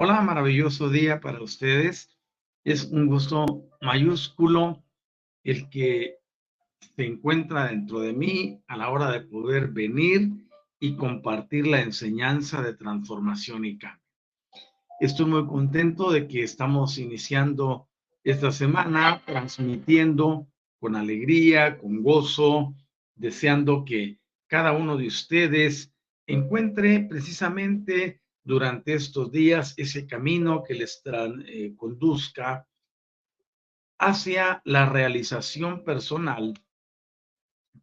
Hola, maravilloso día para ustedes. Es un gusto mayúsculo el que se encuentra dentro de mí a la hora de poder venir y compartir la enseñanza de transformación y cambio. Estoy muy contento de que estamos iniciando esta semana transmitiendo con alegría, con gozo, deseando que cada uno de ustedes encuentre precisamente durante estos días ese camino que les eh, conduzca hacia la realización personal,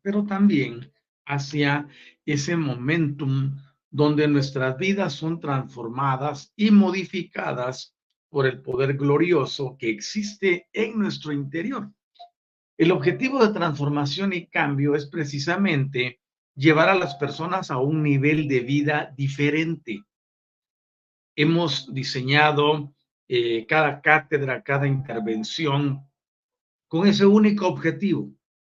pero también hacia ese momentum donde nuestras vidas son transformadas y modificadas por el poder glorioso que existe en nuestro interior. El objetivo de transformación y cambio es precisamente llevar a las personas a un nivel de vida diferente, hemos diseñado eh, cada cátedra, cada intervención con ese único objetivo,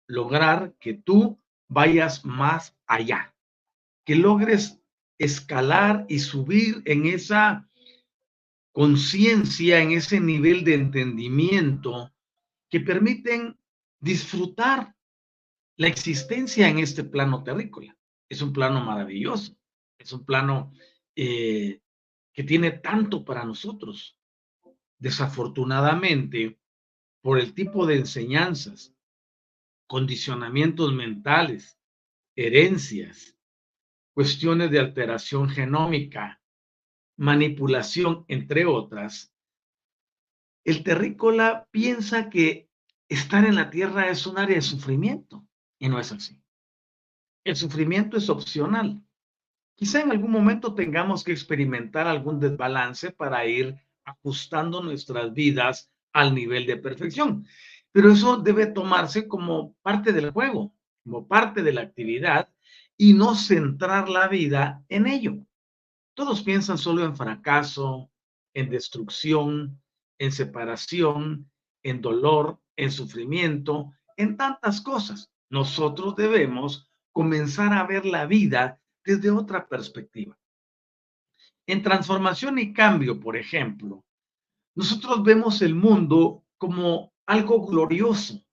lograr que tú vayas más allá, que logres escalar y subir en esa conciencia, en ese nivel de entendimiento que permiten disfrutar la existencia en este plano terrícola. Es un plano maravilloso, es un plano eh, que tiene tanto para nosotros. Desafortunadamente, por el tipo de enseñanzas, condicionamientos mentales, herencias, cuestiones de alteración genómica, manipulación, entre otras, el terrícola piensa que estar en la tierra es un área de sufrimiento y no es así. El sufrimiento es opcional. Quizá en algún momento tengamos que experimentar algún desbalance para ir ajustando nuestras vidas al nivel de perfección, pero eso debe tomarse como parte del juego, como parte de la actividad y no centrar la vida en ello. Todos piensan solo en fracaso, en destrucción, en separación, en dolor, en sufrimiento, en tantas cosas. Nosotros debemos comenzar a ver la vida desde otra perspectiva. En transformación y cambio, por ejemplo, nosotros vemos el mundo como algo glorioso,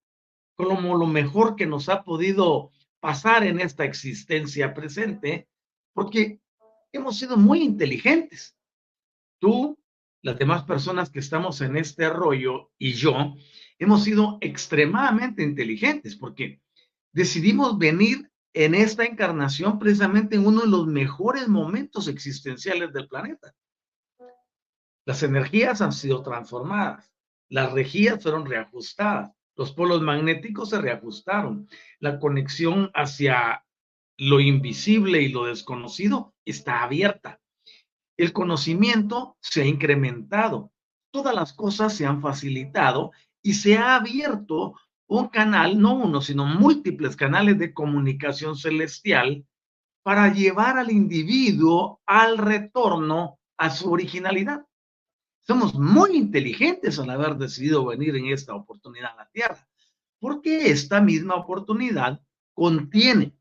como lo mejor que nos ha podido pasar en esta existencia presente, porque hemos sido muy inteligentes. Tú, las demás personas que estamos en este rollo y yo, hemos sido extremadamente inteligentes porque decidimos venir en esta encarnación precisamente en uno de los mejores momentos existenciales del planeta. Las energías han sido transformadas, las regías fueron reajustadas, los polos magnéticos se reajustaron, la conexión hacia lo invisible y lo desconocido está abierta. El conocimiento se ha incrementado, todas las cosas se han facilitado y se ha abierto un canal, no uno, sino múltiples canales de comunicación celestial para llevar al individuo al retorno a su originalidad. Somos muy inteligentes al haber decidido venir en esta oportunidad a la Tierra, porque esta misma oportunidad contiene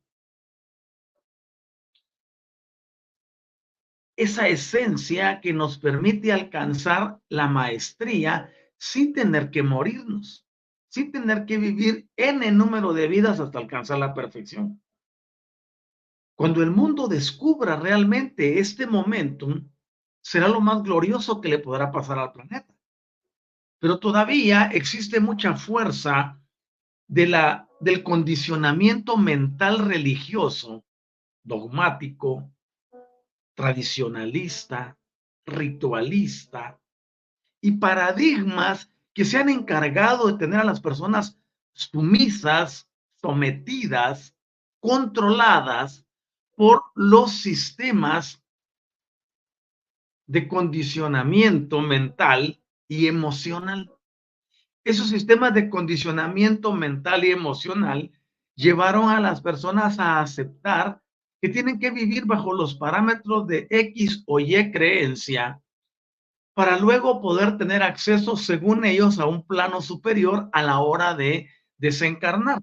esa esencia que nos permite alcanzar la maestría sin tener que morirnos, sin tener que vivir el número de vidas hasta alcanzar la perfección. Cuando el mundo descubra realmente este momentum, será lo más glorioso que le podrá pasar al planeta. Pero todavía existe mucha fuerza de la, del condicionamiento mental religioso, dogmático, tradicionalista, ritualista y paradigmas que se han encargado de tener a las personas sumisas, sometidas, controladas por los sistemas de condicionamiento mental y emocional. Esos sistemas de condicionamiento mental y emocional llevaron a las personas a aceptar que tienen que vivir bajo los parámetros de X o Y creencia para luego poder tener acceso, según ellos, a un plano superior a la hora de desencarnar.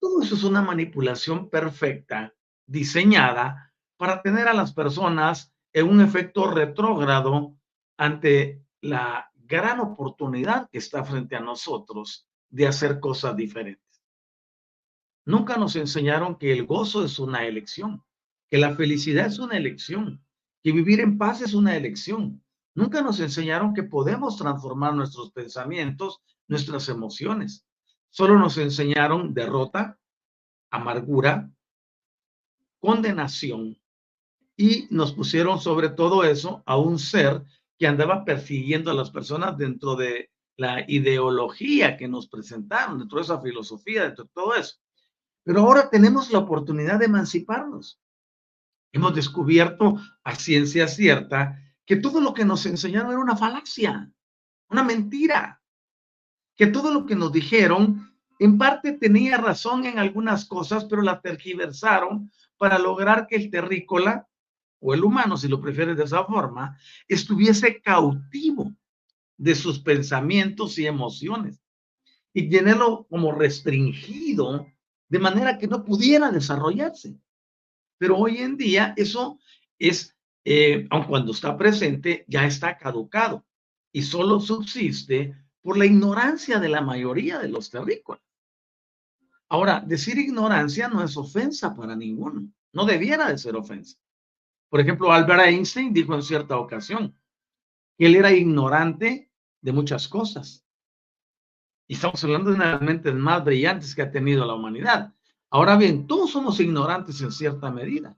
Todo eso es una manipulación perfecta, diseñada para tener a las personas en un efecto retrógrado ante la gran oportunidad que está frente a nosotros de hacer cosas diferentes. Nunca nos enseñaron que el gozo es una elección, que la felicidad es una elección, que vivir en paz es una elección. Nunca nos enseñaron que podemos transformar nuestros pensamientos, nuestras emociones. Solo nos enseñaron derrota, amargura, condenación y nos pusieron sobre todo eso a un ser que andaba persiguiendo a las personas dentro de la ideología que nos presentaron, dentro de esa filosofía, dentro de todo eso. Pero ahora tenemos la oportunidad de emanciparnos. Hemos descubierto a ciencia cierta que todo lo que nos enseñaron era una falacia, una mentira, que todo lo que nos dijeron en parte tenía razón en algunas cosas, pero la tergiversaron para lograr que el terrícola o el humano, si lo prefieres de esa forma, estuviese cautivo de sus pensamientos y emociones y tenerlo como restringido de manera que no pudiera desarrollarse. Pero hoy en día eso es, eh, aun cuando está presente, ya está caducado y solo subsiste por la ignorancia de la mayoría de los terrícolas. Ahora, decir ignorancia no es ofensa para ninguno, no debiera de ser ofensa. Por ejemplo, Albert Einstein dijo en cierta ocasión que él era ignorante de muchas cosas, y estamos hablando de una de las mentes más brillantes que ha tenido la humanidad. Ahora bien, todos somos ignorantes en cierta medida.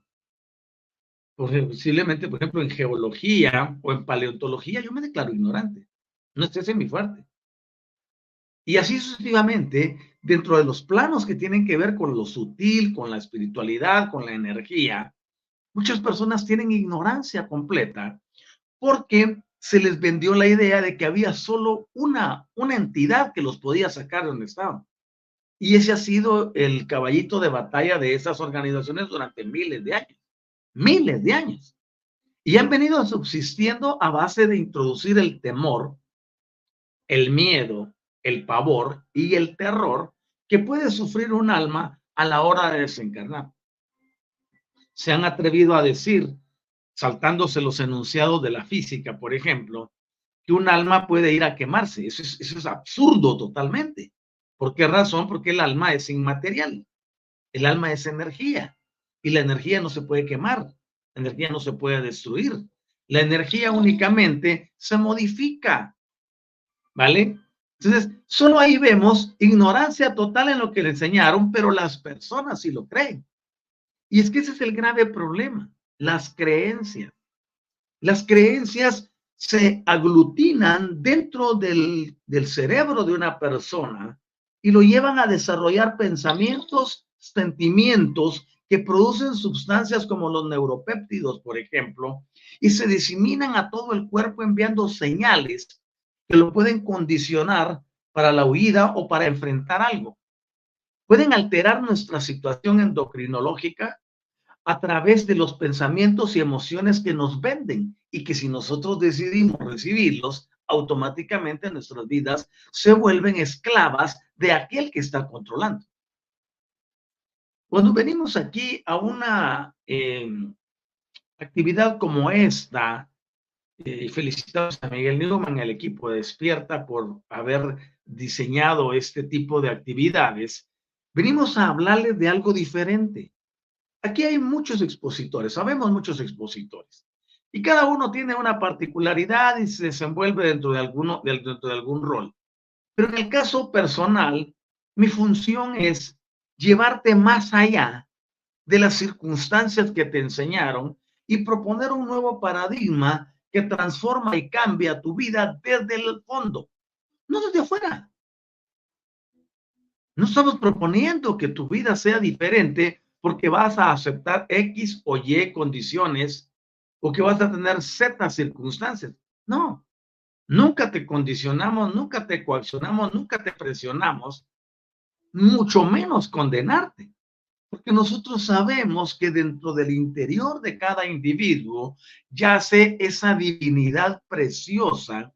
Posiblemente, por ejemplo, en geología o en paleontología, yo me declaro ignorante. No estés en mi fuerte. Y así sucesivamente, dentro de los planos que tienen que ver con lo sutil, con la espiritualidad, con la energía, muchas personas tienen ignorancia completa porque se les vendió la idea de que había solo una, una entidad que los podía sacar de donde estaban. Y ese ha sido el caballito de batalla de esas organizaciones durante miles de años. Miles de años. Y han venido subsistiendo a base de introducir el temor, el miedo, el pavor y el terror que puede sufrir un alma a la hora de desencarnar. Se han atrevido a decir saltándose los enunciados de la física, por ejemplo, que un alma puede ir a quemarse. Eso es, absurdo totalmente. ¿Por qué razón? Porque el alma es inmaterial. El alma es energía y la energía no se puede quemar, la energía no se puede destruir. La energía únicamente se modifica, ¿vale? Entonces, solo ahí vemos ignorancia total en lo que le enseñaron, pero las personas sí lo creen. Y es que ese es el grave problema, las creencias. Las creencias se aglutinan dentro del, del cerebro de una persona y lo llevan a desarrollar pensamientos, sentimientos que producen sustancias como los neuropéptidos, por ejemplo, y se diseminan a todo el cuerpo enviando señales que lo pueden condicionar para la huida o para enfrentar algo. Pueden alterar nuestra situación endocrinológica a través de los pensamientos y emociones que nos venden y que si nosotros decidimos recibirlos, automáticamente nuestras vidas se vuelven esclavas de aquel que está controlando. Cuando venimos aquí a una eh, actividad como esta, eh, felicitamos a Miguel Newman, el equipo de Despierta, por haber diseñado este tipo de actividades. Venimos a hablarles de algo diferente. Aquí hay muchos expositores, sabemos muchos expositores, y cada uno tiene una particularidad y se desenvuelve dentro de, alguno, dentro de algún rol. Pero en el caso personal, mi función es llevarte más allá de las circunstancias que te enseñaron y proponer un nuevo paradigma que transforma y cambia tu vida desde el fondo, no desde afuera. No estamos proponiendo que tu vida sea diferente porque vas a aceptar X o Y condiciones o que vas a tener Z circunstancias. No, nunca te condicionamos, nunca te coaccionamos, nunca te presionamos mucho menos condenarte. Porque nosotros sabemos que dentro del interior de cada individuo yace esa divinidad preciosa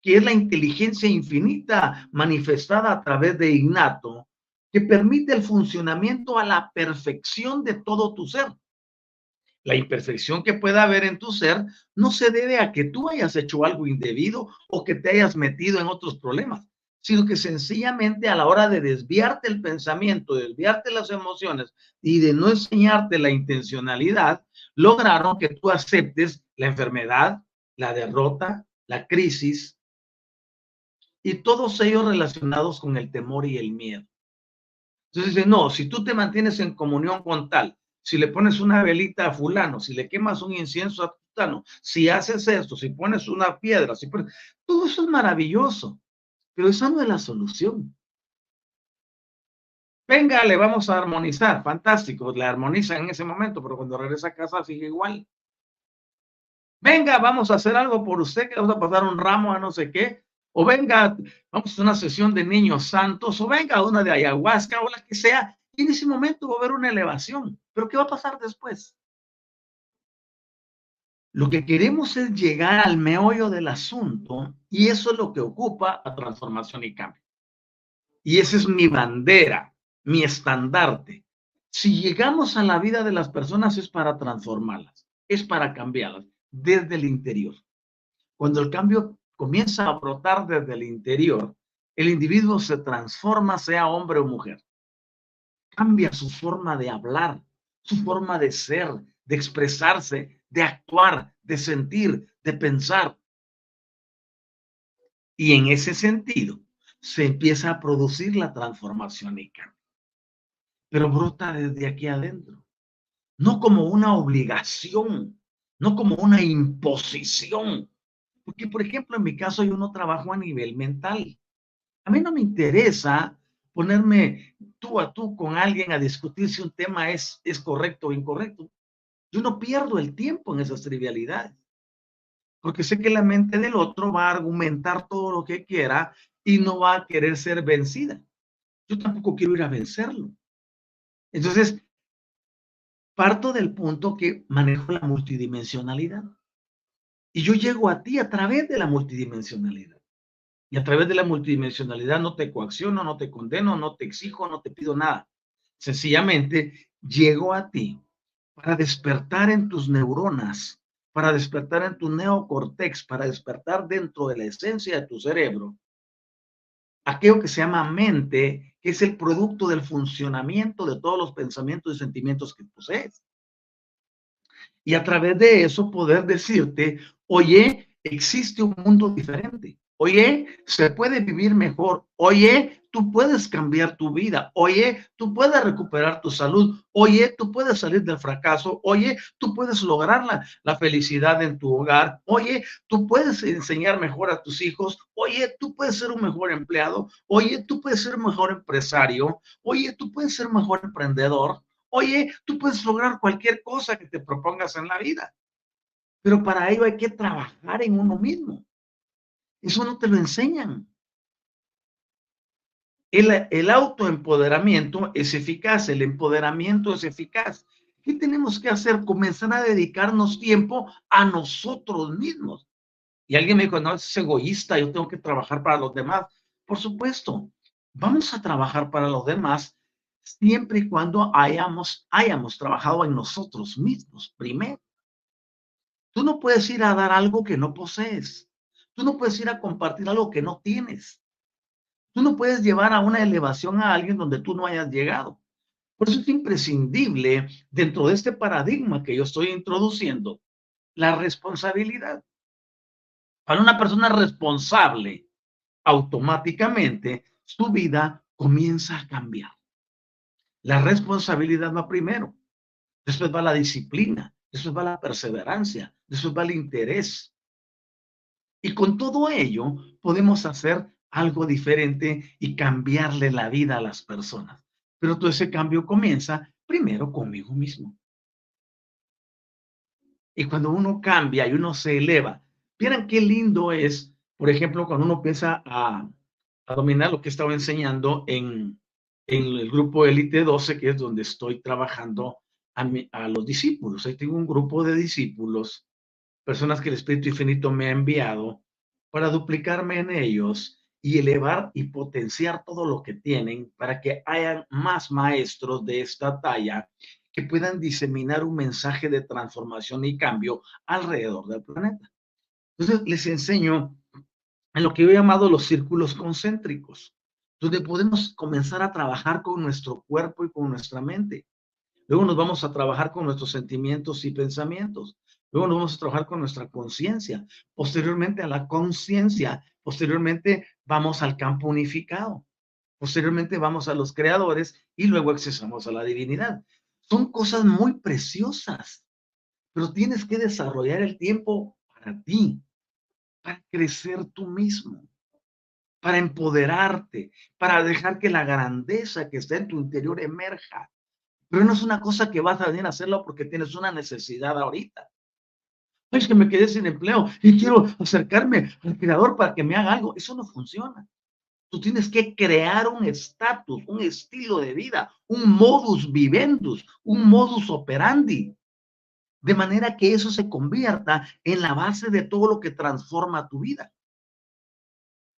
que es la inteligencia infinita manifestada a través de innato, que permite el funcionamiento a la perfección de todo tu ser. La imperfección que pueda haber en tu ser no se debe a que tú hayas hecho algo indebido o que te hayas metido en otros problemas sino que sencillamente a la hora de desviarte el pensamiento, desviarte las emociones y de no enseñarte la intencionalidad, lograron que tú aceptes la enfermedad, la derrota, la crisis y todos ellos relacionados con el temor y el miedo. Entonces dice, no, si tú te mantienes en comunión con tal, si le pones una velita a fulano, si le quemas un incienso a fulano, si haces esto, si pones una piedra, si pones... todo eso es maravilloso. Pero esa no es la solución. Venga, le vamos a armonizar. Fantástico, le armonizan en ese momento, pero cuando regresa a casa sigue igual. Venga, vamos a hacer algo por usted, que vamos a pasar un ramo a no sé qué. O venga, vamos a una sesión de niños santos, o venga una de ayahuasca, o la que sea. Y en ese momento va a haber una elevación. Pero ¿qué va a pasar después? Lo que queremos es llegar al meollo del asunto y eso es lo que ocupa a transformación y cambio. Y esa es mi bandera, mi estandarte. Si llegamos a la vida de las personas es para transformarlas, es para cambiarlas desde el interior. Cuando el cambio comienza a brotar desde el interior, el individuo se transforma, sea hombre o mujer. Cambia su forma de hablar, su forma de ser, de expresarse, de actuar, de sentir, de pensar. Y en ese sentido se empieza a producir la transformación y cambio. Pero brota desde aquí adentro, no como una obligación, no como una imposición. Porque, por ejemplo, en mi caso yo no trabajo a nivel mental. A mí no me interesa ponerme tú a tú con alguien a discutir si un tema es, es correcto o incorrecto. Yo no pierdo el tiempo en esas trivialidades, porque sé que la mente del otro va a argumentar todo lo que quiera y no va a querer ser vencida. Yo tampoco quiero ir a vencerlo. Entonces, parto del punto que manejo la multidimensionalidad. Y yo llego a ti a través de la multidimensionalidad. Y a través de la multidimensionalidad no te coacciono, no te condeno, no te exijo, no te pido nada. Sencillamente llego a ti para despertar en tus neuronas, para despertar en tu neocortex, para despertar dentro de la esencia de tu cerebro, aquello que se llama mente, que es el producto del funcionamiento de todos los pensamientos y sentimientos que posees. Y a través de eso poder decirte, oye, existe un mundo diferente. Oye, se puede vivir mejor. Oye, tú puedes cambiar tu vida. Oye, tú puedes recuperar tu salud. Oye, tú puedes salir del fracaso. Oye, tú puedes lograr la, la, felicidad en tu hogar. Oye, tú puedes enseñar mejor a tus hijos. Oye, tú puedes ser un mejor empleado. Oye, tú puedes ser un mejor empresario. Oye, tú puedes ser un mejor emprendedor. Oye, tú puedes lograr cualquier cosa que te propongas en la vida. Pero para ello hay que trabajar en uno mismo. Eso no te lo enseñan. El, autoempoderamiento es eficaz, el empoderamiento es eficaz. ¿Qué tenemos que hacer? Comenzar a dedicarnos tiempo a nosotros mismos. Y alguien me dijo, no, es egoísta, yo tengo que trabajar para los demás. Por supuesto, vamos a trabajar para los demás siempre y cuando hayamos, hayamos trabajado en nosotros mismos primero. Tú no puedes ir a dar algo que no posees. Tú no puedes ir a compartir algo que no tienes. Tú no puedes llevar a una elevación a alguien donde tú no hayas llegado. Por eso es imprescindible dentro de este paradigma que yo estoy introduciendo, la responsabilidad. Para una persona responsable, automáticamente su vida comienza a cambiar. La responsabilidad va primero, después va la disciplina, después va la perseverancia, después va el interés, y con todo ello podemos hacer algo diferente y cambiarle la vida a las personas. Pero todo ese cambio comienza primero conmigo mismo. Y cuando uno cambia y uno se eleva, miren qué lindo es, por ejemplo, cuando uno empieza a, dominar lo que estaba enseñando en, en el grupo Elite 12, que es donde estoy trabajando a, a los discípulos. Ahí tengo un grupo de discípulos personas que el Espíritu Infinito me ha enviado para duplicarme en ellos y elevar y potenciar todo lo que tienen para que hayan más maestros de esta talla que puedan diseminar un mensaje de transformación y cambio alrededor del planeta. Entonces les enseño en lo que yo he llamado los círculos concéntricos, donde podemos comenzar a trabajar con nuestro cuerpo y con nuestra mente. Luego nos vamos a trabajar con nuestros sentimientos y pensamientos. Luego nos vamos a trabajar con nuestra conciencia. Posteriormente a la conciencia, posteriormente vamos al campo unificado. Posteriormente vamos a los creadores y luego accesamos a la divinidad. Son cosas muy preciosas, pero tienes que desarrollar el tiempo para ti, para crecer tú mismo, para empoderarte, para dejar que la grandeza que está en tu interior emerja. Pero no es una cosa que vas a venir a hacerlo porque tienes una necesidad ahorita es que me quedé sin empleo y quiero acercarme al creador para que me haga algo. Eso no funciona. Tú tienes que crear un estatus, un estilo de vida, un modus vivendus, un modus operandi, de manera que eso se convierta en la base de todo lo que transforma tu vida.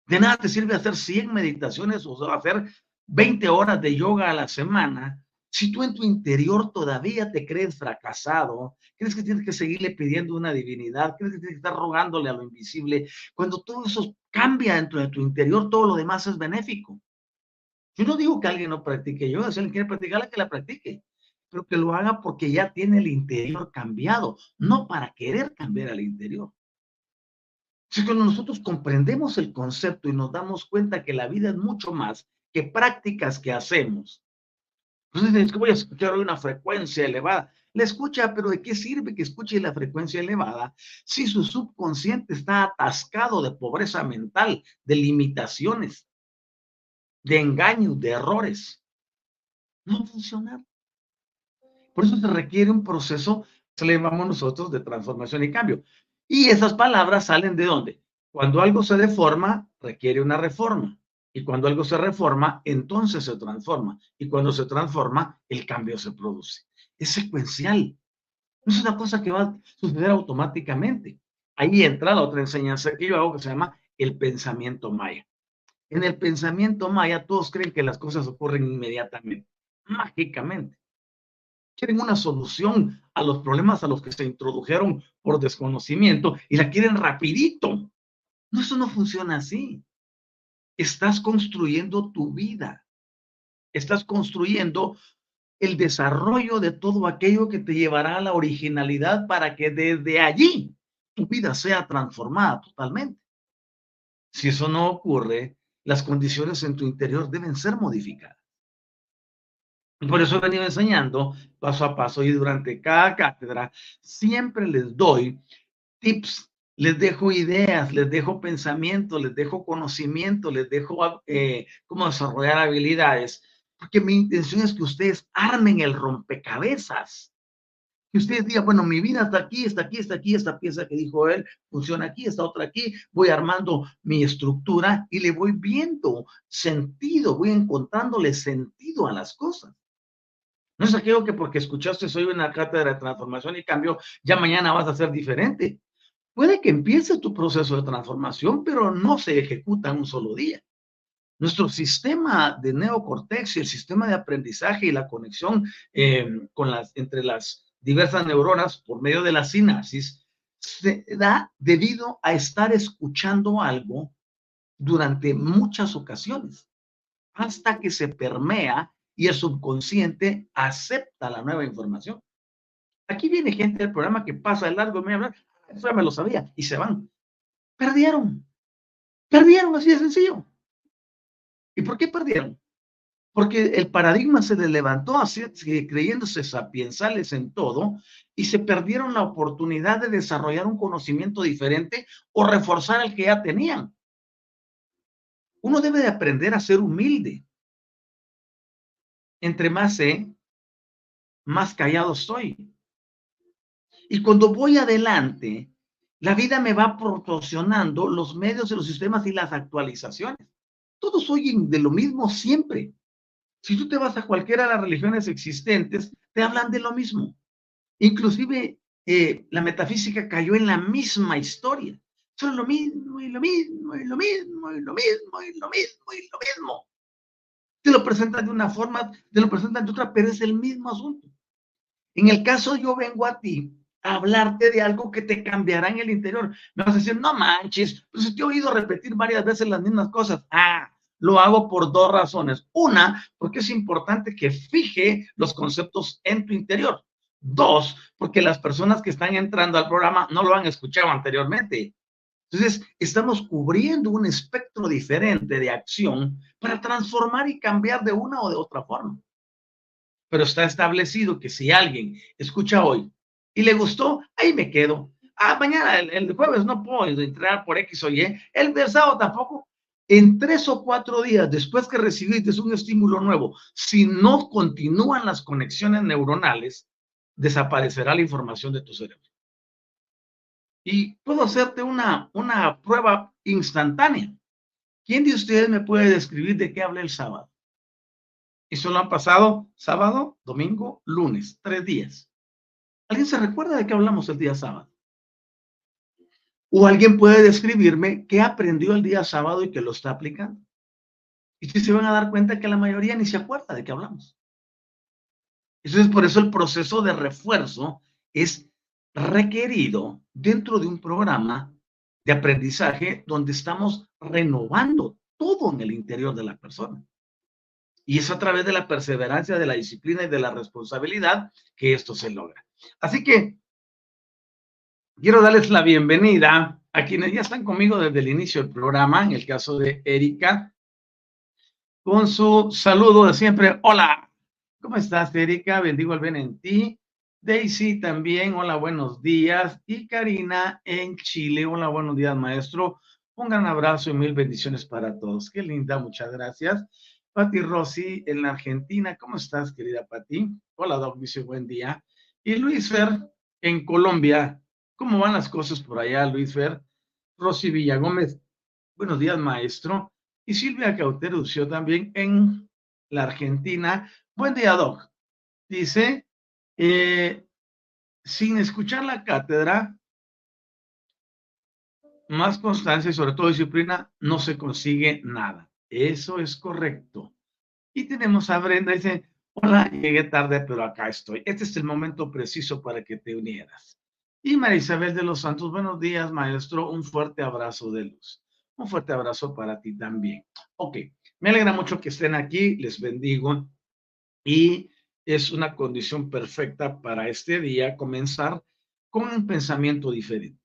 De nada te sirve hacer 100 meditaciones o hacer 20 horas de yoga a la semana si tú en tu interior todavía te crees fracasado, crees que tienes que seguirle pidiendo una divinidad, crees que tienes que estar rogándole a lo invisible, cuando todo eso cambia dentro de tu interior, todo lo demás es benéfico. Yo no digo que alguien no practique yoga, si alguien quiere practicarla, que la practique, pero que lo haga porque ya tiene el interior cambiado, no para querer cambiar al interior. Si cuando nosotros comprendemos el concepto y nos damos cuenta que la vida es mucho más que prácticas que hacemos, entonces es que voy a escuchar una frecuencia elevada. La escucha, pero ¿de qué sirve que escuche la frecuencia elevada si su subconsciente está atascado de pobreza mental, de limitaciones, de engaños, de errores? No va a funcionar. Por eso se requiere un proceso, se le llamamos nosotros, de transformación y cambio. Y esas palabras salen de dónde? Cuando algo se deforma, requiere una reforma. Y cuando algo se reforma, entonces se transforma. Y cuando se transforma, el cambio se produce. Es secuencial. No es una cosa que va a suceder automáticamente. Ahí entra la otra enseñanza que yo hago que se llama el pensamiento maya. En el pensamiento maya todos creen que las cosas ocurren inmediatamente, mágicamente. Quieren una solución a los problemas a los que se introdujeron por desconocimiento y la quieren rapidito. No, eso no funciona así estás construyendo tu vida. Estás construyendo el desarrollo de todo aquello que te llevará a la originalidad para que desde allí tu vida sea transformada totalmente. Si eso no ocurre, las condiciones en tu interior deben ser modificadas. Por eso he venido enseñando paso a paso y durante cada cátedra siempre les doy tips, les dejo ideas, les dejo pensamientos, les dejo conocimiento, les dejo eh, cómo desarrollar habilidades, porque mi intención es que ustedes armen el rompecabezas. Que ustedes digan, bueno, mi vida está aquí, está aquí, está aquí, esta pieza que dijo él funciona aquí, esta otra aquí, voy armando mi estructura y le voy viendo sentido, voy encontrándole sentido a las cosas. No es aquello que porque escuchaste soy una cátedra de transformación y cambio, ya mañana vas a ser diferente. Puede que empiece tu proceso de transformación, pero no se ejecuta en un solo día. Nuestro sistema de neocortex y el sistema de aprendizaje y la conexión eh, con las, entre las diversas neuronas por medio de la sinapsis se da debido a estar escuchando algo durante muchas ocasiones, hasta que se permea y el subconsciente acepta la nueva información. Aquí viene gente del programa que pasa de largo, me habla, eso ya me lo sabía, y se van. Perdieron. Perdieron, así de sencillo. ¿Y por qué perdieron? Porque el paradigma se les levantó así, creyéndose sapiensales en todo y se perdieron la oportunidad de desarrollar un conocimiento diferente o reforzar el que ya tenían. Uno debe de aprender a ser humilde entre más sé, más callado soy. Y cuando voy adelante, la vida me va proporcionando los medios de los sistemas y las actualizaciones. Todos oyen de lo mismo siempre. Si tú te vas a cualquiera de las religiones existentes, te hablan de lo mismo. Inclusive eh, la metafísica cayó en la misma historia. Son lo mismo y lo mismo y lo mismo y lo mismo y lo mismo y lo mismo te lo presentan de una forma, te lo presentan de otra, pero es el mismo asunto. En el caso yo vengo a ti hablarte de algo que te cambiará en el interior. Me vas a decir, no manches, pues te he oído repetir varias veces las mismas cosas. Ah, lo hago por dos razones. Una, porque es importante que fije los conceptos en tu interior. Dos, porque las personas que están entrando al programa no lo han escuchado anteriormente. Entonces, estamos cubriendo un espectro diferente de acción para transformar y cambiar de una o de otra forma. Pero está establecido que si alguien escucha hoy y le gustó, ahí me quedo. Ah, mañana, el, jueves no puedo entrar por X o Y, el sábado tampoco. En tres o cuatro días después que recibiste un estímulo nuevo, si no continúan las conexiones neuronales, desaparecerá la información de tu cerebro. Y puedo hacerte una, una prueba instantánea. ¿Quién de ustedes me puede describir de qué hablé el sábado? Y solo han pasado sábado, domingo, lunes, tres días. ¿Alguien se recuerda de qué hablamos el día sábado? O alguien puede describirme qué aprendió el día sábado y que lo está aplicando. Y si se van a dar cuenta que la mayoría ni se acuerda de qué hablamos. Entonces, por eso el proceso de refuerzo es requerido dentro de un programa de aprendizaje donde estamos renovando todo en el interior de la persona. Y es a través de la perseverancia, de la disciplina y de la responsabilidad que esto se logra. Así que quiero darles la bienvenida a quienes ya están conmigo desde el inicio del programa, en el caso de Erika, con su saludo de siempre. Hola, ¿cómo estás, Erika? Bendigo el bien en ti. Daisy también, hola, buenos días. Y Karina en Chile, hola, buenos días, maestro. Un gran abrazo y mil bendiciones para todos. Qué linda, muchas gracias. Pati Rossi en la Argentina, ¿cómo estás, querida Pati? Hola, Doc, dice buen día. Y Luis Fer en Colombia, ¿cómo van las cosas por allá, Luis Fer? Rosy Villagómez, buenos días, maestro. Y Silvia Cauterucio también en la Argentina. Buen día, Doc. Dice, eh, sin escuchar la cátedra, más constancia y sobre todo disciplina, no se consigue nada. Eso es correcto. Y tenemos a Brenda, dice, hola, llegué tarde, pero acá estoy. Este es el momento preciso para que te unieras. Y María Isabel de los Santos, buenos días, maestro. Un fuerte abrazo de luz. Un fuerte abrazo para ti también. Ok, me alegra mucho que estén aquí, les bendigo. Y es una condición perfecta para este día comenzar con un pensamiento diferente.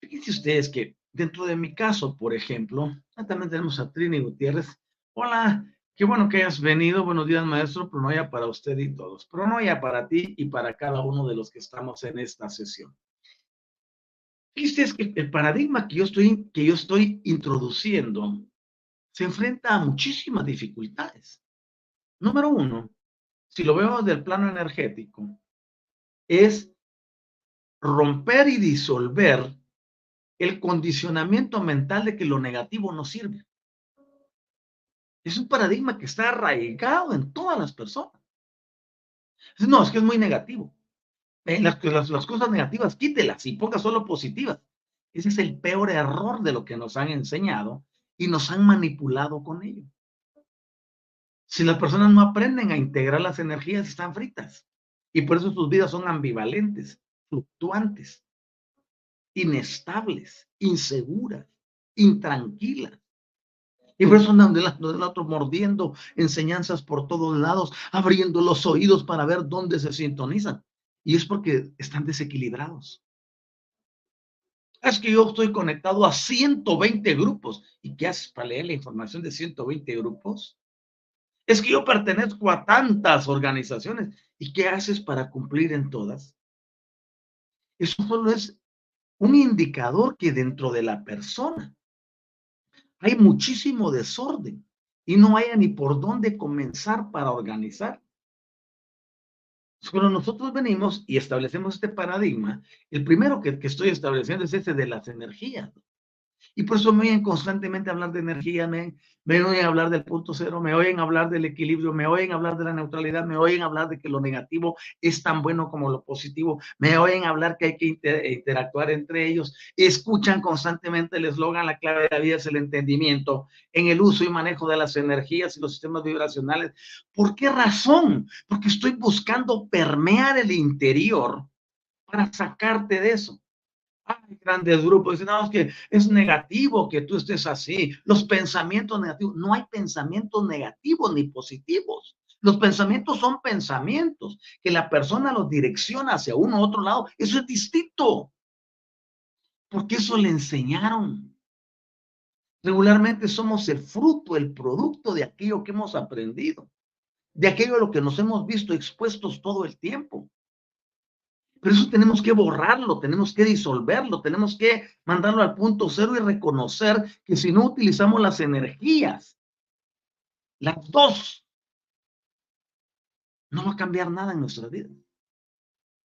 Fíjense ustedes que dentro de mi caso, por ejemplo, ah, también tenemos a Trini Gutiérrez. Hola, qué bueno que hayas venido. Buenos días, maestro. pero no ya para usted y todos. pero no ya para ti y para cada uno de los que estamos en esta sesión. Fíjese es que el paradigma que yo estoy, que yo estoy introduciendo se enfrenta a muchísimas dificultades. Número uno, si lo vemos del plano energético, es romper y disolver el condicionamiento mental de que lo negativo no sirve. Es un paradigma que está arraigado en todas las personas. No, es que es muy negativo. Eh, las, las, cosas negativas, quítelas y ponga solo positivas. Ese es el peor error de lo que nos han enseñado y nos han manipulado con ello. Si las personas no aprenden a integrar las energías, están fritas. Y por eso sus vidas son ambivalentes, fluctuantes, inestables, inseguras, intranquilas. Y por eso andan de del otro mordiendo enseñanzas por todos lados, abriendo los oídos para ver dónde se sintonizan. Y es porque están desequilibrados. Es que yo estoy conectado a 120 grupos. ¿Y qué haces para leer la información de 120 grupos? Es que yo pertenezco a tantas organizaciones. ¿Y qué haces para cumplir en todas? Eso solo es un indicador que dentro de la persona hay muchísimo desorden y no haya ni por dónde comenzar para organizar. Cuando nosotros venimos y establecemos este paradigma, el primero que estoy estableciendo es ese de las energías. Y por eso me oyen constantemente hablar de energía, me, me oyen hablar del punto cero, me oyen hablar del equilibrio, me oyen hablar de la neutralidad, me oyen hablar de que lo negativo es tan bueno como lo positivo, me oyen hablar que hay que interactuar entre ellos, escuchan constantemente el eslogan, la clave de la vida es el entendimiento en el uso y manejo de las energías y los sistemas vibracionales. ¿Por qué razón? Porque estoy buscando permear el interior para sacarte de eso. Hay grandes grupos, dicen, no, es que es negativo que tú estés así. Los pensamientos negativos, no hay pensamientos negativos ni positivos. Los pensamientos son pensamientos, que la persona los direcciona hacia uno u otro lado. Eso es distinto. Porque eso le enseñaron. Regularmente somos el fruto, el producto de aquello que hemos aprendido, de aquello a lo que nos hemos visto expuestos todo el tiempo. Pero eso tenemos que borrarlo, tenemos que disolverlo, tenemos que mandarlo al punto cero y reconocer que si no utilizamos las energías, las dos, no va a cambiar nada en nuestra vida.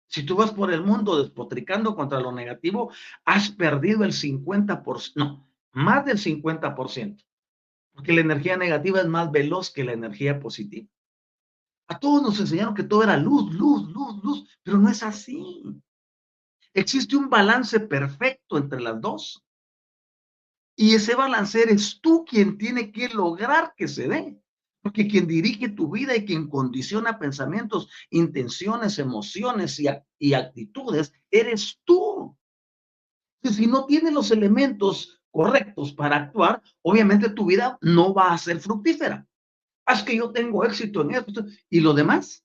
Si tú vas por el mundo despotricando contra lo negativo, has perdido el 50%, no, más del 50%, porque la energía negativa es más veloz que la energía positiva. A todos nos enseñaron que todo era luz, luz, luz, luz, pero no es así. Existe un balance perfecto entre las dos. Y ese balance eres tú quien tiene que lograr que se dé. Porque quien dirige tu vida y quien condiciona pensamientos, intenciones, emociones y, y actitudes, eres tú. si no tienes los elementos correctos para actuar, obviamente tu vida no va a ser fructífera haz que yo tengo éxito en esto. ¿Y lo demás?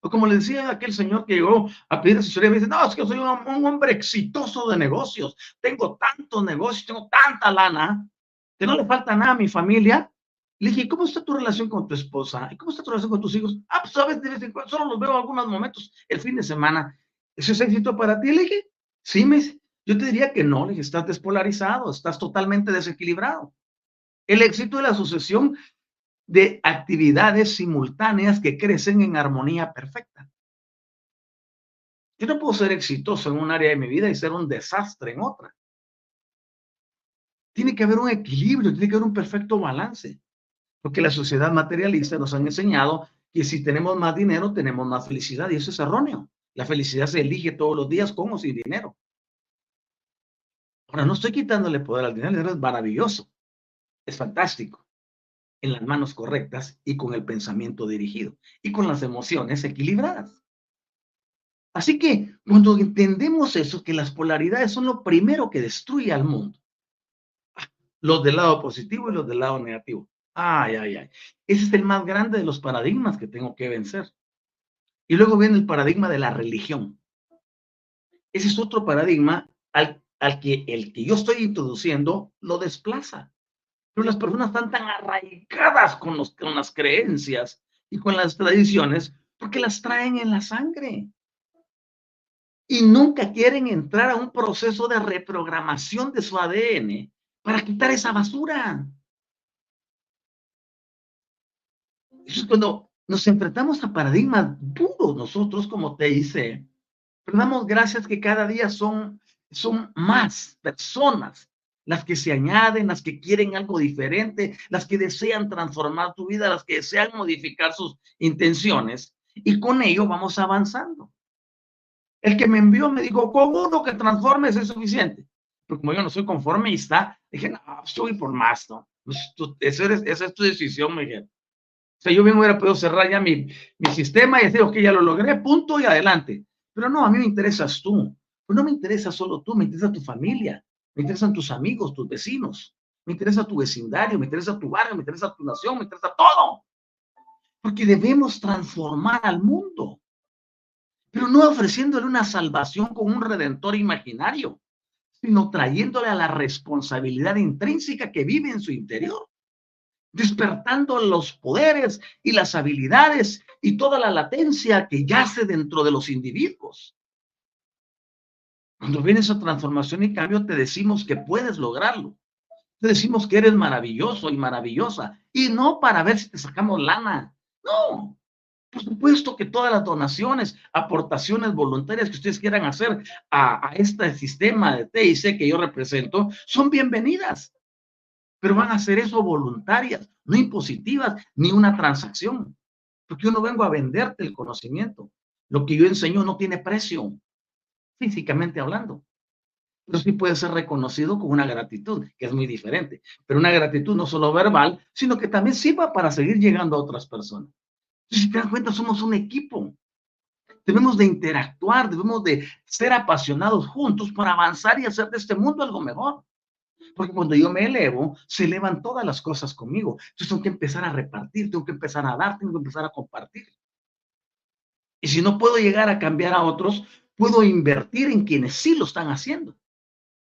O como le decía aquel señor que llegó a pedir asesoría, me dice, no, es que soy un, hombre exitoso de negocios, tengo tantos negocios, tengo tanta lana, que no le falta nada a mi familia. Le dije, ¿cómo está tu relación con tu esposa? ¿Y cómo está tu relación con tus hijos? Ah, pues sabes, de vez en cuando, solo los veo algunos momentos el fin de semana. ¿Eso es éxito para ti? Le dije, sí, me Yo te diría que no, le dije, estás despolarizado, estás totalmente desequilibrado. El éxito de la sucesión de actividades simultáneas que crecen en armonía perfecta. Yo no puedo ser exitoso en un área de mi vida y ser un desastre en otra. Tiene que haber un equilibrio, tiene que haber un perfecto balance. Porque la sociedad materialista nos han enseñado que si tenemos más dinero, tenemos más felicidad y eso es erróneo. La felicidad se elige todos los días con o sin dinero. Ahora, no estoy quitándole poder al dinero, es maravilloso, es fantástico en las manos correctas y con el pensamiento dirigido y con las emociones equilibradas. Así que cuando entendemos eso, que las polaridades son lo primero que destruye al mundo, los del lado positivo y los del lado negativo. Ay, ay, ay. Ese es el más grande de los paradigmas que tengo que vencer. Y luego viene el paradigma de la religión. Ese es otro paradigma al al que el que yo estoy introduciendo lo desplaza. Pero las personas están tan arraigadas con, las creencias y con las tradiciones porque las traen en la sangre. Y nunca quieren entrar a un proceso de reprogramación de su ADN para quitar esa basura. Eso es cuando nos enfrentamos a paradigmas duros nosotros como te pero damos gracias que cada día son, son más personas las que se añaden, las que quieren algo diferente, las que desean transformar tu vida, las que desean modificar sus intenciones. Y con ello vamos avanzando. El que me envió me dijo, con uno que transformes es suficiente. Pero como yo no soy conformista, dije, no, estoy por más, ¿no? Pues esa, es, tu decisión, Miguel. O sea, yo bien hubiera podido cerrar ya mi, mi sistema y decir, ok, ya lo logré, punto y adelante. Pero no, a mí me interesas tú. Pues no me interesa solo tú, me interesa tu familia, me interesan tus amigos, tus vecinos, me interesa tu vecindario, me interesa tu barrio, me interesa tu nación, me interesa todo. Porque debemos transformar al mundo, pero no ofreciéndole una salvación con un redentor imaginario, sino trayéndole a la responsabilidad intrínseca que vive en su interior, despertando los poderes y las habilidades y toda la latencia que yace dentro de los individuos. Cuando viene esa transformación y cambio, te decimos que puedes lograrlo. Te decimos que eres maravilloso y maravillosa. Y no para ver si te sacamos lana. No. Por supuesto que todas las donaciones, aportaciones voluntarias que ustedes quieran hacer a, a este sistema de TIC que yo represento son bienvenidas. Pero van a ser eso voluntarias, no impositivas, ni una transacción. Porque yo no vengo a venderte el conocimiento. Lo que yo enseño no tiene precio físicamente hablando. Pero sí puede ser reconocido con una gratitud, que es muy diferente. Pero una gratitud no solo verbal, sino que también sirva para seguir llegando a otras personas. si te das cuenta, somos un equipo. Debemos de interactuar, debemos de ser apasionados juntos para avanzar y hacer de este mundo algo mejor. Porque cuando yo me elevo, se elevan todas las cosas conmigo. Entonces tengo que empezar a repartir, tengo que empezar a dar, tengo que empezar a compartir. Y si no puedo llegar a cambiar a otros, puedo invertir en quienes sí lo están haciendo.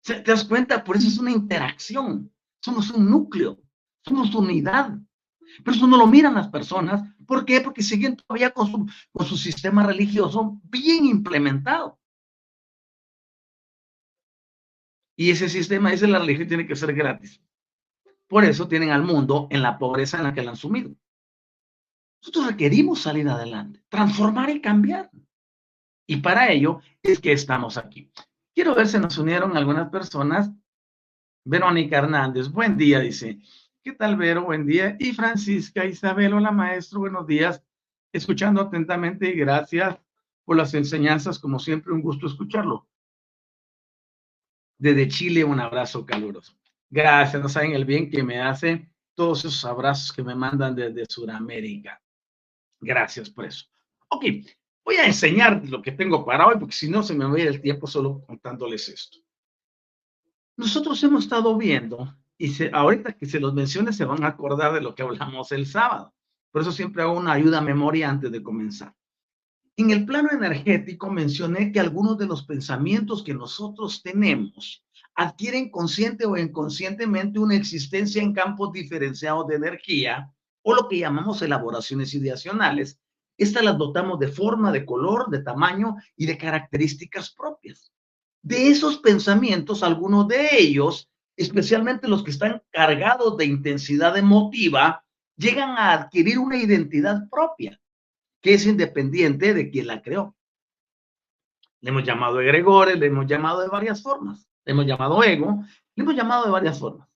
¿Te das cuenta? Por eso es una interacción. Somos un núcleo, somos unidad. Pero eso no lo miran las personas. ¿Por qué? Porque siguen todavía con su, con su sistema religioso bien implementado. Y ese sistema, es la religión, tiene que ser gratis. Por eso tienen al mundo en la pobreza en la que la han sumido. Nosotros requerimos salir adelante, transformar y cambiar. Y para ello es que estamos aquí. Quiero ver si nos unieron algunas personas. Verónica Hernández, buen día, dice. ¿Qué tal, Vero? Buen día. Y Francisca Isabel, hola, maestro, buenos días. Escuchando atentamente y gracias por las enseñanzas, como siempre, un gusto escucharlo. Desde Chile, un abrazo caluroso. Gracias, no saben el bien que me hace todos esos abrazos que me mandan desde Sudamérica. Gracias por eso. Ok, Voy a enseñar lo que tengo para hoy, porque si no se me va a ir el tiempo solo contándoles esto. Nosotros hemos estado viendo, y ahorita que se los mencione se van a acordar de lo que hablamos el sábado. Por eso siempre hago una ayuda a memoria antes de comenzar. En el plano energético mencioné que algunos de los pensamientos que nosotros tenemos adquieren consciente o inconscientemente una existencia en campos diferenciados de energía o lo que llamamos elaboraciones ideacionales, estas las dotamos de forma, de color, de tamaño y de características propias. De esos pensamientos, algunos de ellos, especialmente los que están cargados de intensidad emotiva, llegan a adquirir una identidad propia, que es independiente de quien la creó. Le hemos llamado egregores, le hemos llamado de varias formas, le hemos llamado ego, le hemos llamado de varias formas.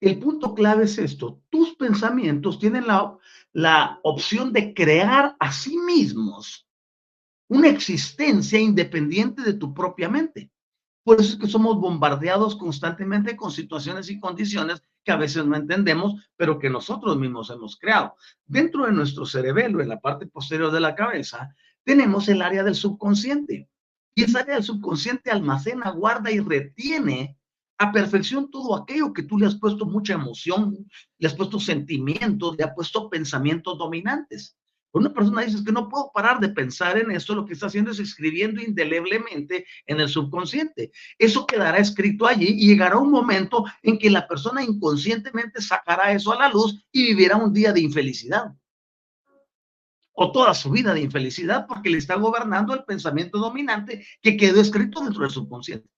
El punto clave es esto, tus pensamientos tienen la, la opción de crear a sí mismos una existencia independiente de tu propia mente. Por eso es que somos bombardeados constantemente con situaciones y condiciones que a veces no entendemos, pero que nosotros mismos hemos creado. Dentro de nuestro cerebelo, en la parte posterior de la cabeza, tenemos el área del subconsciente. Y esa área del subconsciente almacena, guarda y retiene a perfección todo aquello que tú le has puesto mucha emoción, le has puesto sentimientos, le has puesto pensamientos dominantes. Una persona dice que no puedo parar de pensar en esto, lo que está haciendo es escribiendo indeleblemente en el subconsciente. Eso quedará escrito allí y llegará un momento en que la persona inconscientemente sacará eso a la luz y vivirá un día de infelicidad. O toda su vida de infelicidad porque le está gobernando el pensamiento dominante que quedó escrito dentro del subconsciente.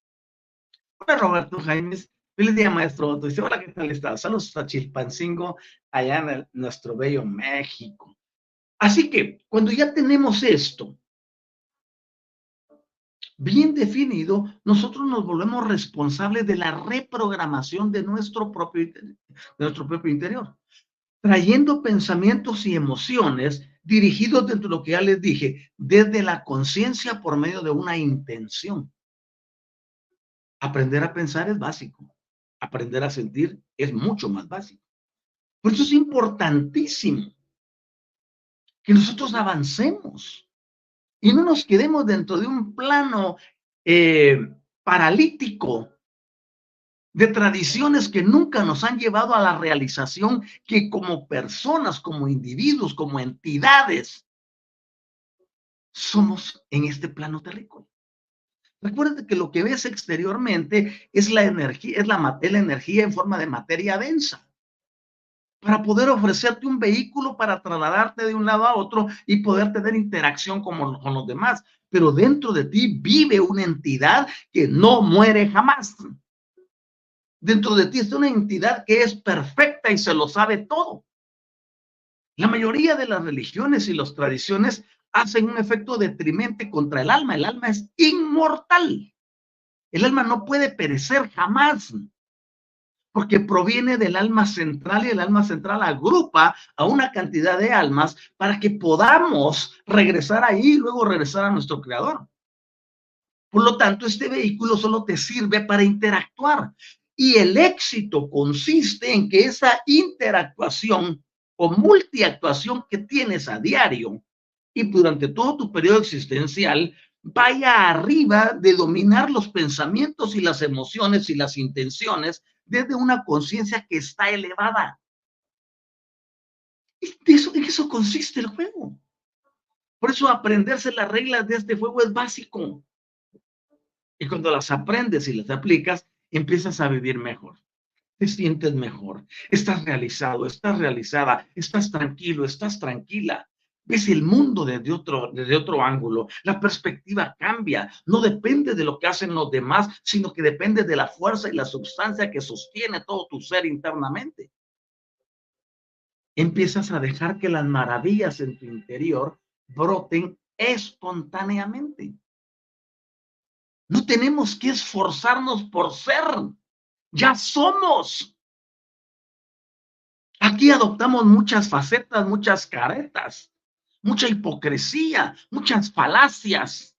Hola Roberto Jaimes, feliz día maestro. Dice, hola, ¿qué tal estás? Saludos a Chilpancingo, allá en nuestro bello México. Así que cuando ya tenemos esto bien definido, nosotros nos volvemos responsables de la reprogramación de nuestro propio, de nuestro propio interior, trayendo pensamientos y emociones dirigidos dentro de lo que ya les dije, desde la conciencia por medio de una intención. Aprender a pensar es básico, aprender a sentir es mucho más básico. Por eso es importantísimo que nosotros avancemos y no nos quedemos dentro de un plano eh, paralítico de tradiciones que nunca nos han llevado a la realización que como personas, como individuos, como entidades, somos en este plano terrícola. Recuerden que lo que ves exteriormente es la energía, es la, es la energía en forma de materia densa para poder ofrecerte un vehículo para trasladarte de un lado a otro y poder tener interacción con, con los demás. Pero dentro de ti vive una entidad que no muere jamás. Dentro de ti está una entidad que es perfecta y se lo sabe todo. La mayoría de las religiones y las tradiciones hacen un efecto detrimente contra el alma. El alma es inmortal. El alma no puede perecer jamás porque proviene del alma central y el alma central agrupa a una cantidad de almas para que podamos regresar ahí y luego regresar a nuestro creador. Por lo tanto, este vehículo solo te sirve para interactuar. Y el éxito consiste en que esa interactuación o multiactuación que tienes a diario y durante todo tu periodo existencial vaya arriba de dominar los pensamientos y las emociones y las intenciones desde una conciencia que está elevada. Y eso, en eso consiste el juego. Por eso aprenderse las reglas de este juego es básico. Y cuando las aprendes y las aplicas, empiezas a vivir mejor. Te sientes mejor, estás realizado, estás realizada, estás tranquilo, estás tranquila ves el mundo desde otro, desde otro ángulo. La perspectiva cambia. No depende de lo que hacen los demás, sino que depende de la fuerza y la sustancia que sostiene todo tu ser internamente. Empiezas a dejar que las maravillas en tu interior broten espontáneamente. No tenemos que esforzarnos por ser. Ya somos. Aquí adoptamos muchas facetas, muchas caretas mucha hipocresía, muchas falacias.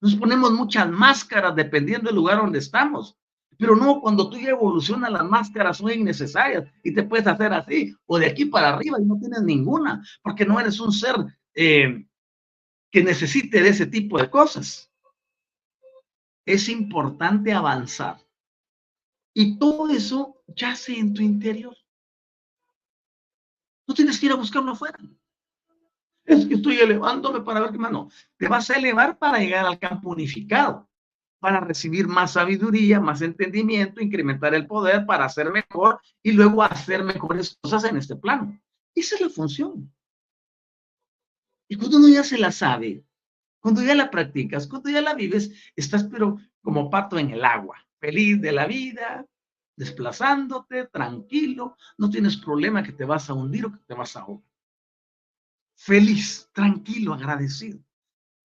Nos ponemos muchas máscaras dependiendo del lugar donde estamos. Pero no, cuando tú ya evolucionas, las máscaras son innecesarias y te puedes hacer así o de aquí para arriba y no tienes ninguna, porque no eres un ser eh, que necesite de ese tipo de cosas. Es importante avanzar. Y todo eso yace en tu interior. No tienes que ir a buscarlo afuera es que estoy elevándome para ver qué más. No, te vas a elevar para llegar al campo unificado, para recibir más sabiduría, más entendimiento, incrementar el poder para hacer mejor y luego hacer mejores cosas en este plano. Esa es la función. Y cuando uno ya se la sabe, cuando ya la practicas, cuando ya la vives, estás pero como pato en el agua, feliz de la vida, desplazándote, tranquilo, no tienes problema que te vas a hundir o que te vas a ahogar feliz, tranquilo, agradecido.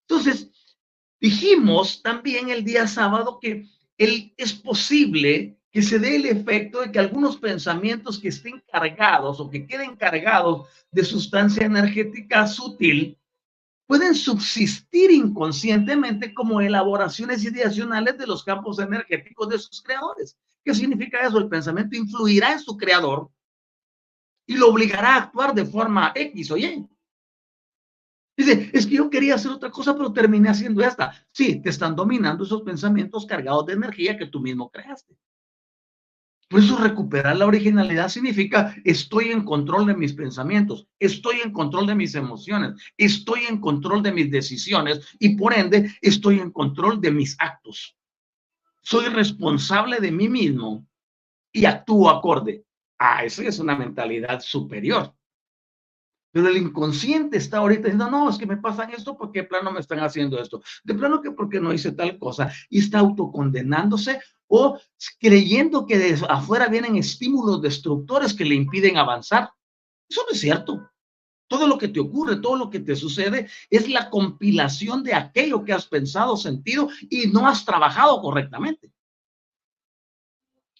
Entonces, dijimos también el día sábado que el, es posible que se dé el efecto de que algunos pensamientos que estén cargados o que queden cargados de sustancia energética sutil pueden subsistir inconscientemente como elaboraciones ideacionales de los campos energéticos de sus creadores. ¿Qué significa eso? El pensamiento influirá en su creador y lo obligará a actuar de forma X o Y. Dice, es que yo quería hacer otra cosa, pero terminé haciendo esta. Sí, te están dominando esos pensamientos cargados de energía que tú mismo creaste. Por eso recuperar la originalidad significa estoy en control de mis pensamientos, estoy en control de mis emociones, estoy en control de mis decisiones y por ende estoy en control de mis actos. Soy responsable de mí mismo y actúo acorde. Ah, eso es una mentalidad superior. Pero el inconsciente está ahorita diciendo, no, es que me pasan esto porque de plano me están haciendo esto. De plano que porque no hice tal cosa. Y está autocondenándose o creyendo que de afuera vienen estímulos destructores que le impiden avanzar. Eso no es cierto. Todo lo que te ocurre, todo lo que te sucede es la compilación de aquello que has pensado, sentido y no has trabajado correctamente.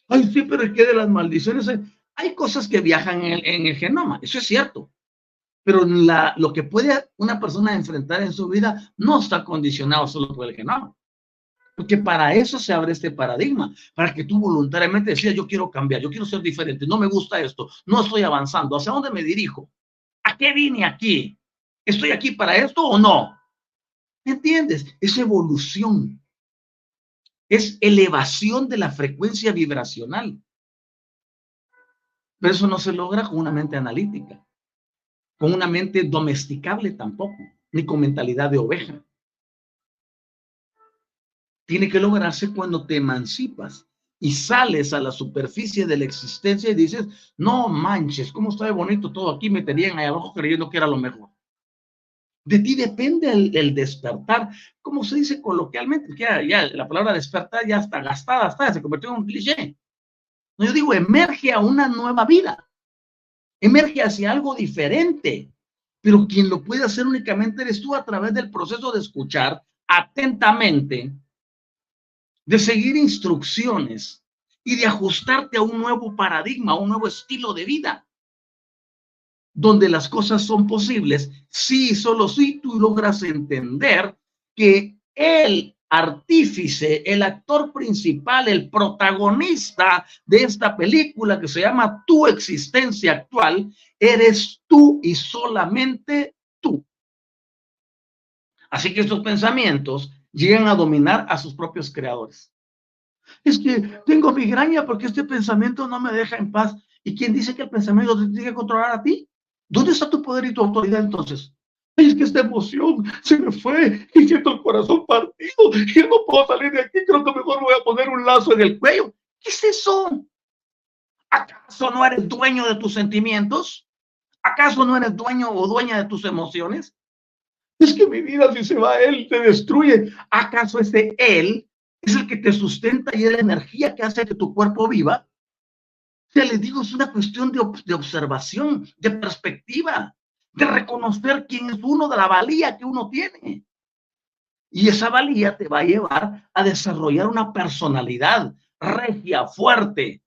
Ay, sí, pero es que de las maldiciones hay cosas que viajan en el, en el genoma, eso es cierto pero lo que puede una persona enfrentar en su vida no está condicionado solo por el genoma. Porque para eso se abre este paradigma, para que tú voluntariamente decías, yo quiero cambiar, yo quiero ser diferente, no me gusta esto, no estoy avanzando, ¿hacia dónde me dirijo? ¿A qué vine aquí? ¿Estoy aquí para esto o no? ¿Me entiendes? Es evolución, es elevación de la frecuencia vibracional. Pero eso no se logra con una mente analítica con una mente domesticable tampoco, ni con mentalidad de oveja. Tiene que lograrse cuando te emancipas y sales a la superficie de la existencia y dices, no manches, ¿cómo está de bonito todo aquí? Me tenían ahí abajo creyendo que era lo mejor. De ti depende el, despertar, como se dice coloquialmente, que ya, la palabra despertar ya está gastada, se convirtió en un cliché. No, yo digo, emerge a una nueva vida emerge hacia algo diferente. Pero quien lo puede hacer únicamente eres tú a través del proceso de escuchar atentamente, de seguir instrucciones y de ajustarte a un nuevo paradigma, a un nuevo estilo de vida, donde las cosas son posibles si solo si tú logras entender que Él artífice, el actor principal, el protagonista de esta película que se llama Tu existencia actual, eres tú y solamente tú. Así que estos pensamientos llegan a dominar a sus propios creadores. Es que tengo migraña porque este pensamiento no me deja en paz. ¿Y quién dice que el pensamiento te tiene que controlar a ti? ¿Dónde está tu poder y tu autoridad entonces? Es que esta emoción se me fue y siento el corazón partido y no puedo salir de aquí. Creo que mejor voy a poner un lazo en el cuello. ¿Qué es eso? ¿Acaso no eres dueño de tus sentimientos? ¿Acaso no eres dueño o dueña de tus emociones? Es que mi vida, si se va él, te destruye. ¿Acaso ese él es el que te sustenta y es la energía que hace que tu cuerpo viva? Ya les digo, es una cuestión de, de observación, de perspectiva de reconocer quién es uno, de la valía que uno tiene. Y esa valía te va a llevar a desarrollar una personalidad regia, fuerte,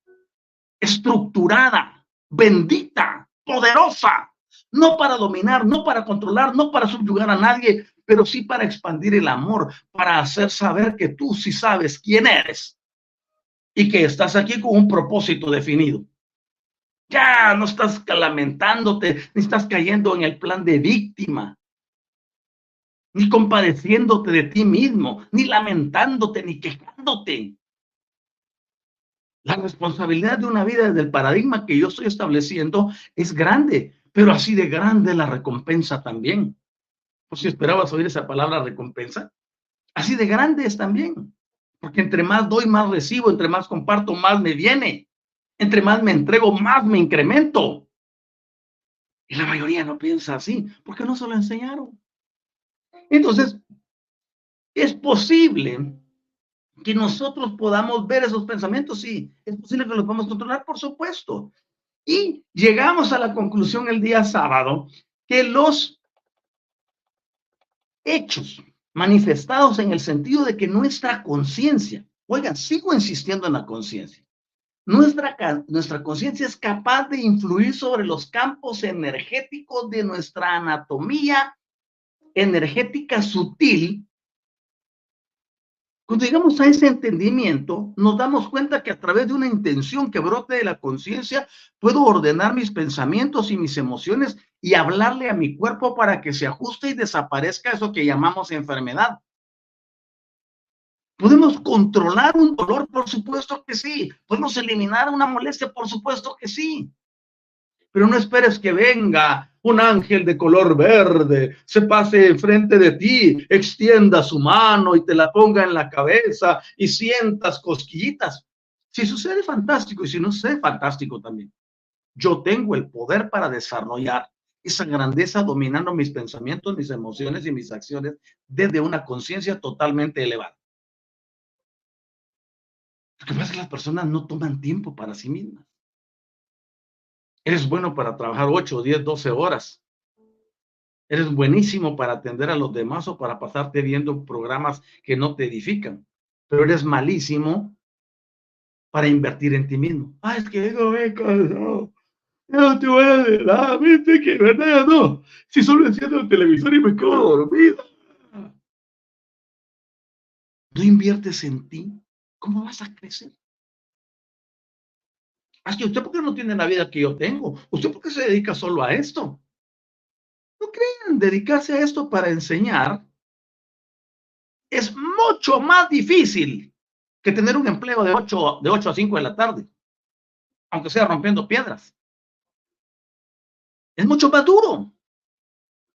estructurada, bendita, poderosa, no para dominar, no para controlar, no para subyugar a nadie, pero sí para expandir el amor, para hacer saber que tú sí sabes quién eres y que estás aquí con un propósito definido. Ya no estás lamentándote, ni estás cayendo en el plan de víctima, ni compadeciéndote de ti mismo, ni lamentándote, ni quejándote. La responsabilidad de una vida desde el paradigma que yo estoy estableciendo es grande, pero así de grande la recompensa también. Por si esperabas oír esa palabra recompensa, así de grande es también. Porque entre más doy, más recibo, entre más comparto, más me viene. Entre más me entrego, más me incremento. Y la mayoría no piensa así, porque no se lo enseñaron. Entonces, es posible que nosotros podamos ver esos pensamientos, sí, es posible que los podamos controlar, por supuesto. Y llegamos a la conclusión el día sábado que los hechos manifestados en el sentido de que nuestra conciencia, oigan, sigo insistiendo en la conciencia, nuestra, nuestra conciencia es capaz de influir sobre los campos energéticos de nuestra anatomía energética sutil. Cuando llegamos a ese entendimiento, nos damos cuenta que a través de una intención que brote de la conciencia, puedo ordenar mis pensamientos y mis emociones y hablarle a mi cuerpo para que se ajuste y desaparezca eso que llamamos enfermedad. ¿Podemos controlar un dolor? Por supuesto que sí. ¿Podemos eliminar una molestia? Por supuesto que sí. Pero no esperes que venga un ángel de color verde, se pase enfrente de ti, extienda su mano y te la ponga en la cabeza y sientas cosquillitas. Si sucede, fantástico. Y si no sucede, fantástico también. Yo tengo el poder para desarrollar esa grandeza dominando mis pensamientos, mis emociones y mis acciones desde una conciencia totalmente elevada. Lo que pasa es que las personas no toman tiempo para sí mismas. Eres bueno para trabajar 8, 10, 12 horas. Eres buenísimo para atender a los demás o para pasarte viendo programas que no te edifican. Pero eres malísimo para invertir en ti mismo. Ah, es que no me no. No te voy a decir, viste que verdad no. Si solo enciendo el televisor y me quedo dormido. No inviertes en ti, ¿cómo vas a crecer? Así usted por qué no tiene la vida que yo tengo? ¿Usted por qué se dedica solo a esto? No crean, dedicarse a esto para enseñar es mucho más difícil que tener un empleo de 8, de 8 a 5 de la tarde, aunque sea rompiendo piedras. Es mucho más duro,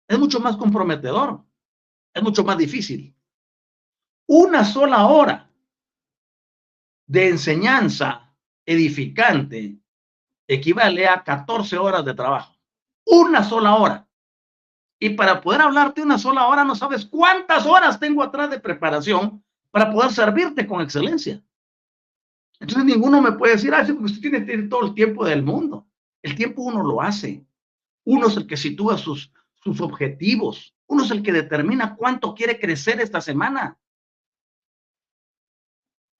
es mucho más comprometedor, es mucho más difícil. Una sola hora de enseñanza edificante equivale a 14 horas de trabajo. Una sola hora. Y para poder hablarte una sola hora, no sabes cuántas horas tengo atrás de preparación para poder servirte con excelencia. Entonces ninguno me puede decir, ah, sí, porque usted tiene, todo el tiempo del mundo. El tiempo uno lo hace. Uno es el que sitúa sus, sus objetivos. Uno es el que determina cuánto quiere crecer esta semana.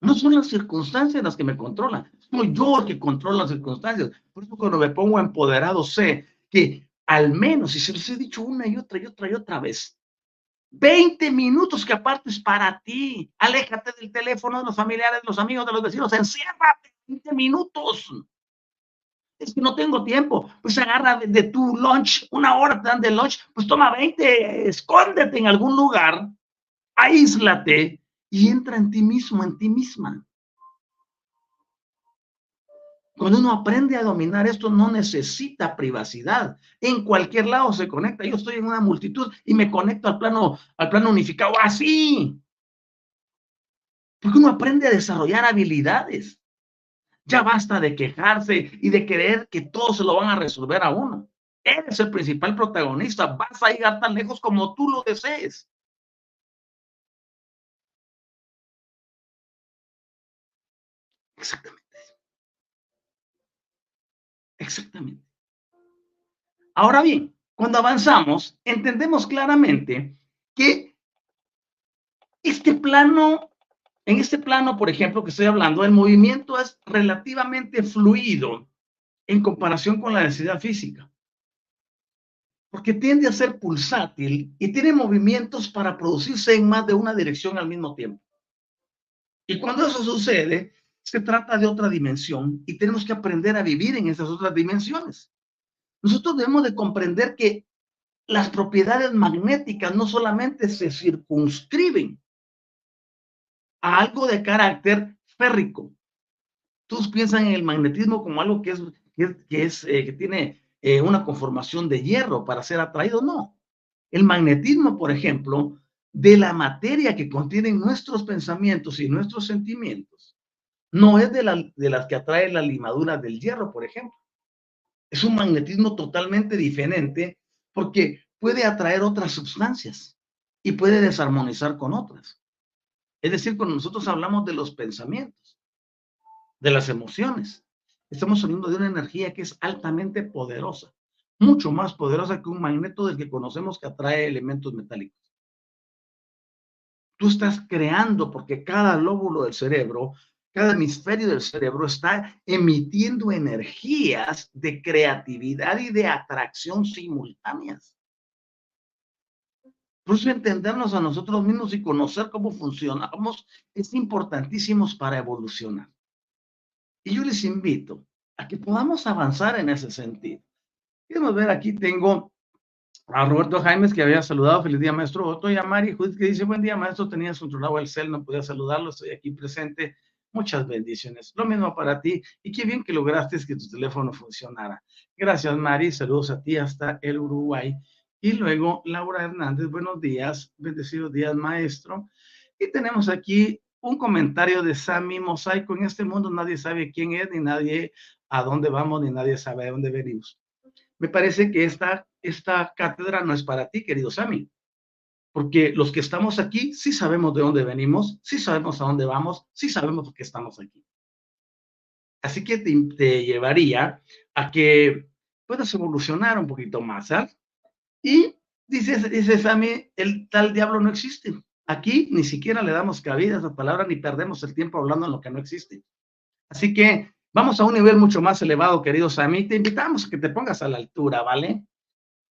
No son las circunstancias las que me controlan, soy yo el que controla las circunstancias. Por eso cuando me pongo empoderado sé que al menos, y se los he dicho una y otra y otra y otra vez, 20 minutos que apartes para ti. Aléjate del teléfono de los familiares, de los amigos, de los vecinos. Enciérrate 20 minutos. Es que no tengo tiempo. Pues agarra de, tu lunch, una hora te dan de lunch, pues toma 20, escóndete en algún lugar, aíslate y entra en ti mismo, en ti misma. Cuando uno aprende a dominar esto, no necesita privacidad. En cualquier lado se conecta. Yo estoy en una multitud y me conecto al plano, al plano unificado así. Porque uno aprende a desarrollar habilidades. Ya basta de quejarse y de creer que todo se lo van a resolver a uno. Eres el principal protagonista. Vas a llegar tan lejos como tú lo desees. Exactamente. Exactamente. Ahora bien, cuando avanzamos, entendemos claramente que este plano, en este plano, por ejemplo, que estoy hablando, el movimiento es relativamente fluido en comparación con la densidad física. Porque tiende a ser pulsátil y tiene movimientos para producirse en más de una dirección al mismo tiempo. Y cuando eso sucede, se trata de otra dimensión y tenemos que aprender a vivir en esas otras dimensiones. Nosotros debemos de comprender que las propiedades magnéticas no solamente se circunscriben a algo de carácter férrico. Todos piensan en el magnetismo como algo que es que, es, eh, que tiene eh, una conformación de hierro para ser atraído. No. El magnetismo, por ejemplo, de la materia que contienen nuestros pensamientos y nuestros sentimientos, no es de, las que atrae la limadura del hierro, por ejemplo. Es un magnetismo totalmente diferente porque puede atraer otras sustancias y puede desarmonizar con otras. Es decir, cuando nosotros hablamos de los pensamientos, de las emociones, estamos hablando de una energía que es altamente poderosa, mucho más poderosa que un magneto del que conocemos que atrae elementos metálicos. Tú estás creando porque cada lóbulo del cerebro cada hemisferio del cerebro está emitiendo energías de creatividad y de atracción simultáneas. Por eso entendernos a nosotros mismos y conocer cómo funcionamos es importantísimo para evolucionar. Y yo les invito a que podamos avanzar en ese sentido. Queremos ver, aquí tengo a Roberto Jaimes, que había saludado, feliz día, maestro Otto, y a Mari Judith, que dice, buen día, maestro, tenías controlado el cel, no podía saludarlo, estoy aquí presente, muchas bendiciones. Lo mismo para ti, y qué bien que lograste que tu teléfono funcionara. Gracias, Mari, saludos a ti hasta el Uruguay. Y luego, Laura Hernández, buenos días, bendecidos días, maestro. Y tenemos aquí un comentario de Sammy Mosaico. En este mundo nadie sabe quién es, ni nadie a dónde vamos, ni nadie sabe de dónde venimos. Me parece que esta, esta cátedra no es para ti, querido Sammy, porque los que estamos aquí sí sabemos de dónde venimos, sí sabemos a dónde vamos, sí sabemos por qué estamos aquí. Así que te, llevaría a que puedas evolucionar un poquito más, ¿sabes? Y dice, dice Sammy, el tal diablo no existe. Aquí ni siquiera le damos cabida a esa palabra ni perdemos el tiempo hablando en lo que no existe. Así que vamos a un nivel mucho más elevado, queridos Sammy. Te invitamos a que te pongas a la altura, ¿vale?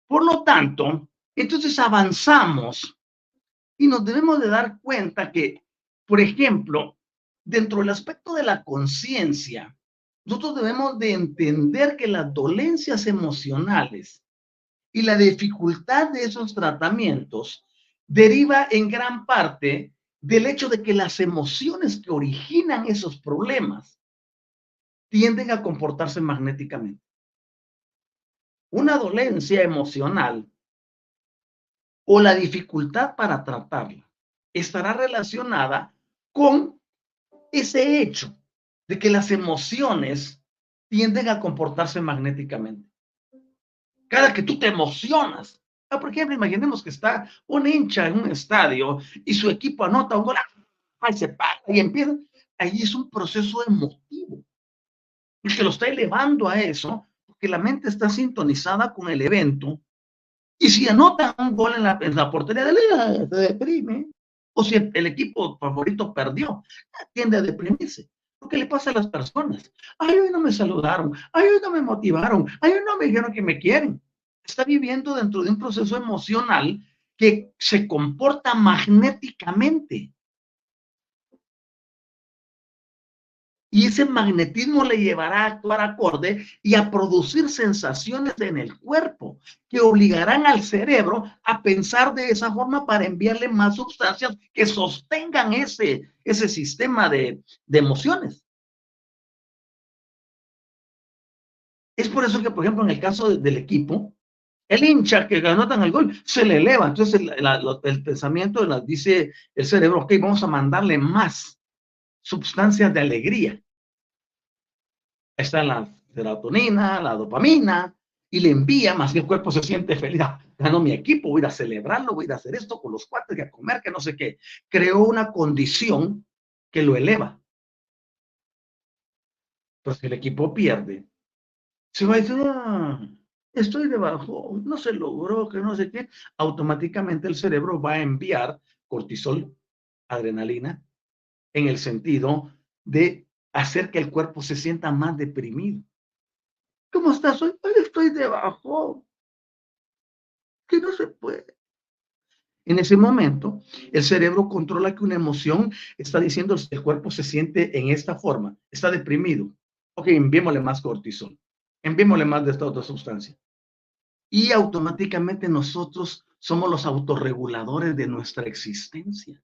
Por lo tanto, entonces avanzamos y nos debemos de dar cuenta que, por ejemplo, dentro del aspecto de la conciencia, nosotros debemos de entender que las dolencias emocionales y la dificultad de esos tratamientos deriva en gran parte del hecho de que las emociones que originan esos problemas tienden a comportarse magnéticamente. Una dolencia emocional o la dificultad para tratarla estará relacionada con ese hecho de que las emociones tienden a comportarse magnéticamente. Cada que tú te emocionas, ah, por ejemplo, imaginemos que está un hincha en un estadio y su equipo anota un gol, ahí se para y empieza, ahí es un proceso emotivo, el que lo está elevando a eso, porque la mente está sintonizada con el evento, y si anota un gol en la, en la portería de la, se deprime, o si el, equipo favorito perdió, tiende a deprimirse. ¿Qué le pasa a las personas? Ay, hoy no me saludaron, ay, hoy no me motivaron, ay, hoy no me dijeron que me quieren. Está viviendo dentro de un proceso emocional que se comporta magnéticamente. Y ese magnetismo le llevará a actuar acorde y a producir sensaciones en el cuerpo que obligarán al cerebro a pensar de esa forma para enviarle más sustancias que sostengan ese, ese sistema de, emociones. Es por eso que, por ejemplo, en el caso del equipo, el hincha que anotan el gol se le eleva. Entonces, el, el pensamiento dice el cerebro, ok, vamos a mandarle más sustancias de alegría. Está la serotonina, la dopamina, y le envía, más que el cuerpo se siente feliz. Ah, ganó mi equipo, voy a celebrarlo, voy a hacer esto con los cuates, y a comer, que no sé qué. Creó una condición que lo eleva. Pero si el equipo pierde, se va a decir, ah, estoy debajo, no se logró, que no sé qué. Automáticamente el cerebro va a enviar cortisol, adrenalina, en el sentido de hacer que el cuerpo se sienta más deprimido. ¿Cómo estás hoy? Hoy estoy debajo. Que no se puede. En ese momento, el cerebro controla que una emoción está diciendo que el cuerpo se siente en esta forma, está deprimido. Ok, enviémosle más cortisol, enviémosle más de esta otra sustancia. Y automáticamente nosotros somos los autorreguladores de nuestra existencia.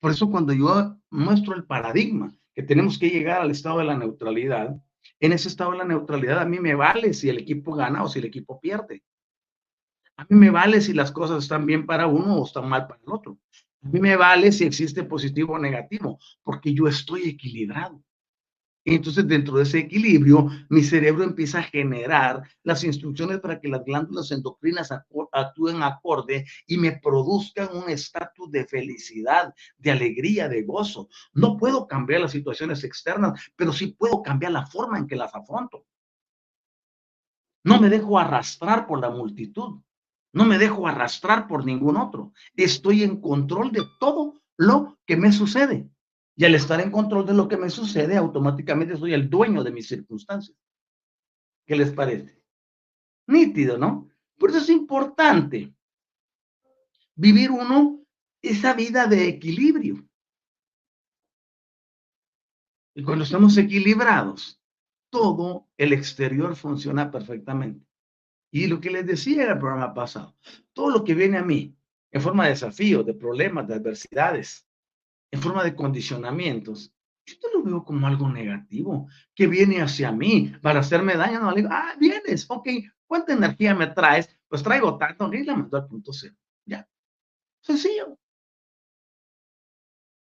Por eso cuando yo muestro el paradigma que tenemos que llegar al estado de la neutralidad, en ese estado de la neutralidad a mí me vale si el equipo gana o si el equipo pierde. A mí me vale si las cosas están bien para uno o están mal para el otro. A mí me vale si existe positivo o negativo, porque yo estoy equilibrado. Y entonces dentro de ese equilibrio, mi cerebro empieza a generar las instrucciones para que las glándulas endocrinas actúen acorde y me produzcan un estatus de felicidad, de alegría, de gozo. No puedo cambiar las situaciones externas, pero sí puedo cambiar la forma en que las afronto. No me dejo arrastrar por la multitud. No me dejo arrastrar por ningún otro. Estoy en control de todo lo que me sucede. Y al estar en control de lo que me sucede, automáticamente soy el dueño de mis circunstancias. ¿Qué les parece? Nítido, ¿no? Por eso es importante vivir uno esa vida de equilibrio. Y cuando estamos equilibrados, todo el exterior funciona perfectamente. Y lo que les decía en el programa pasado, todo lo que viene a mí en forma de desafíos, de problemas, de adversidades, en forma de condicionamientos, yo te lo veo como algo negativo, que viene hacia mí para hacerme daño. No le digo, ah, vienes, ok, ¿cuánta energía me traes? Pues traigo tanto, y la mando al punto cero. Ya. Sencillo.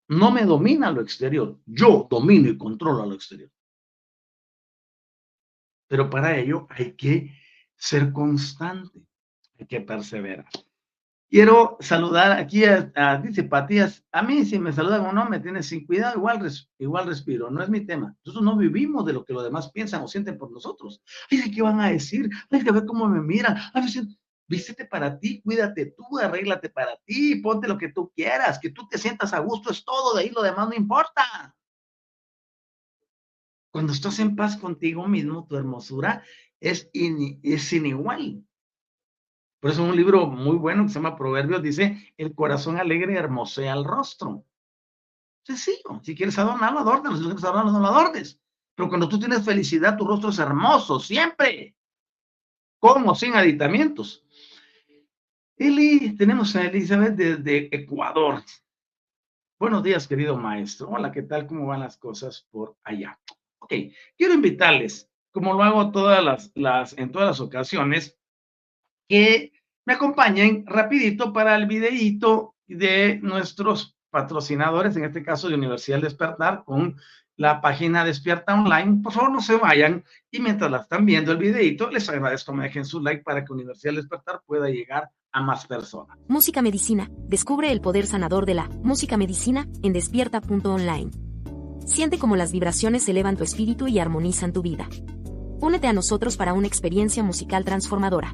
No me domina lo exterior, yo domino y controlo lo exterior. Pero para ello hay que ser constante, hay que perseverar. Quiero saludar aquí a, dice Patías, a mí si me saludan o no me tienes sin cuidado, igual, igual respiro, no es mi tema. Nosotros no vivimos de lo que los demás piensan o sienten por nosotros. Ay, ¿qué van a decir? Hay que ver cómo me miran. Ay, vístete para ti, cuídate tú, arréglate para ti, ponte lo que tú quieras, que tú te sientas a gusto, es todo, de ahí lo demás no importa. Cuando estás en paz contigo mismo, tu hermosura es, es sin igual. Por eso un libro muy bueno que se llama Proverbios dice, el corazón alegre hermosea el rostro. Sencillo, si quieres adornarlo, adórnalo, si no quieres adornarlo, no lo adornes. Pero cuando tú tienes felicidad, tu rostro es hermoso, siempre. Como sin aditamientos. Eli, tenemos a Elizabeth desde Ecuador. Buenos días, querido maestro. Hola, ¿qué tal? ¿Cómo van las cosas por allá? Ok, quiero invitarles, como lo hago en todas las ocasiones, que me acompañen rapidito para el videíto de nuestros patrocinadores, en este caso de Universidad Despertar, con la página Despierta Online. Por favor, no se vayan y mientras la están viendo el videito, les agradezco me dejen su like para que Universidad Despertar pueda llegar a más personas. Música Medicina. Descubre el poder sanador de la música medicina en despierta.online. Siente cómo las vibraciones elevan tu espíritu y armonizan tu vida. Únete a nosotros para una experiencia musical transformadora.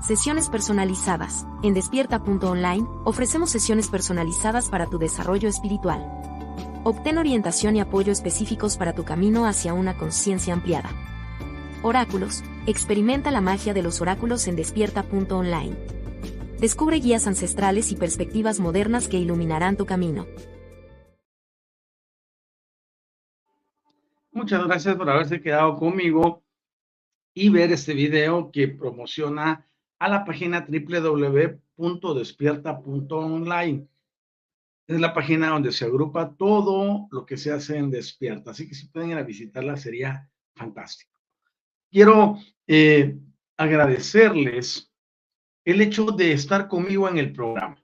Sesiones personalizadas. En despierta.online ofrecemos sesiones personalizadas para tu desarrollo espiritual. Obtén orientación y apoyo específicos para tu camino hacia una conciencia ampliada. Oráculos. Experimenta la magia de los oráculos en despierta.online. Descubre guías ancestrales y perspectivas modernas que iluminarán tu camino. Muchas gracias por haberse quedado conmigo y ver este video que promociona a la página www.despierta.online. Es la página donde se agrupa todo lo que se hace en Despierta. Así que si pueden ir a visitarla sería fantástico. Quiero eh, agradecerles el hecho de estar conmigo en el programa.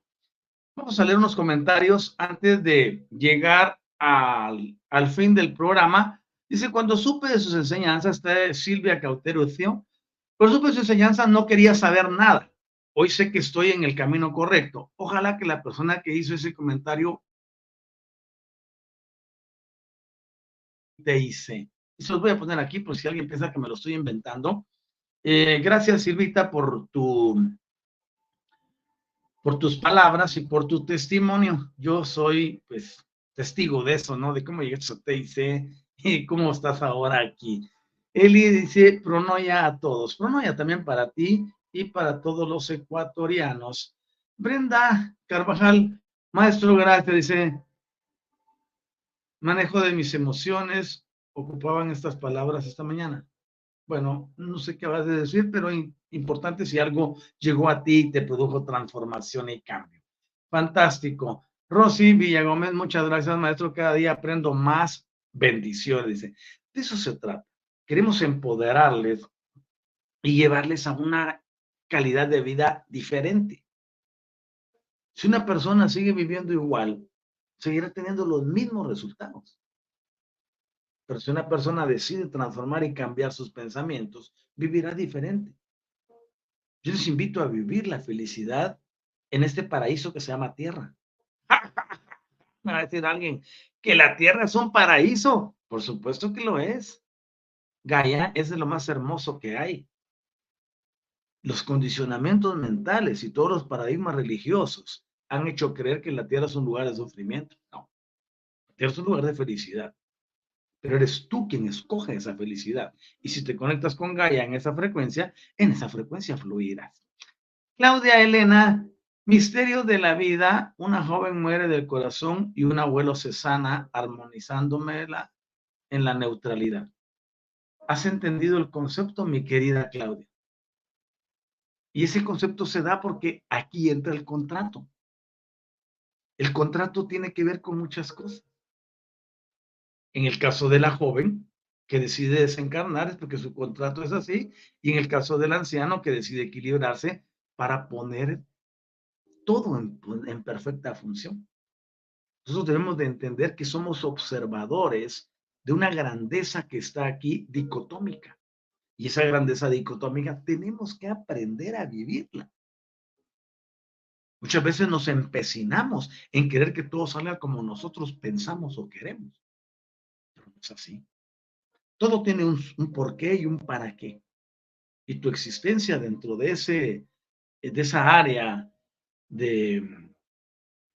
Vamos a leer unos comentarios antes de llegar al, al fin del programa Dice, cuando supe de sus enseñanzas, Silvia Cauterucio, de sus enseñanzas no quería saber nada. Hoy sé que estoy en el camino correcto. Ojalá que la persona que hizo ese comentario te hice. Se los voy a poner aquí por si alguien piensa que me lo estoy inventando. Eh, gracias, Silvita, por tu por tus palabras y por tu testimonio. Yo soy, pues, testigo de eso, ¿no? De cómo llegué a TIC, ¿Y cómo estás ahora aquí? Eli dice, pronoya a todos. Pronoya también para ti y para todos los ecuatorianos. Brenda Carvajal, maestro, gracias. Dice, manejo de mis emociones, ocupaban estas palabras esta mañana. Bueno, no sé qué vas a decir, pero importante si algo llegó a ti y te produjo transformación y cambio. Fantástico. Rosy Villagómez, muchas gracias, maestro. Cada día aprendo más bendiciones. Dice, de eso se trata. Queremos empoderarles y llevarles a una calidad de vida diferente. Si una persona sigue viviendo igual, seguirá teniendo los mismos resultados. Pero si una persona decide transformar y cambiar sus pensamientos, vivirá diferente. Yo les invito a vivir la felicidad en este paraíso que se llama tierra. Me va a decir alguien, que la tierra es un paraíso. Por supuesto que lo es. Gaia es de lo más hermoso que hay. Los condicionamientos mentales y todos los paradigmas religiosos han hecho creer que la tierra es un lugar de sufrimiento. No, la tierra es un lugar de felicidad. Pero eres tú quien escoge esa felicidad. Y si te conectas con Gaia en esa frecuencia, en esa frecuencia fluirás. Claudia Elena, misterio de la vida, una joven muere del corazón y un abuelo se sana armonizándomela en la neutralidad. ¿Has entendido el concepto, mi querida Claudia? Y ese concepto se da porque aquí entra el contrato. El contrato tiene que ver con muchas cosas. En el caso de la joven que decide desencarnar es porque su contrato es así, y en el caso del anciano que decide equilibrarse para poner todo en, perfecta función. Nosotros debemos de entender que somos observadores de una grandeza que está aquí dicotómica. Y esa grandeza dicotómica tenemos que aprender a vivirla. Muchas veces nos empecinamos en querer que todo salga como nosotros pensamos o queremos. Pero no es así. Todo tiene un, un porqué y un para qué. Y tu existencia dentro de, ese, de esa área de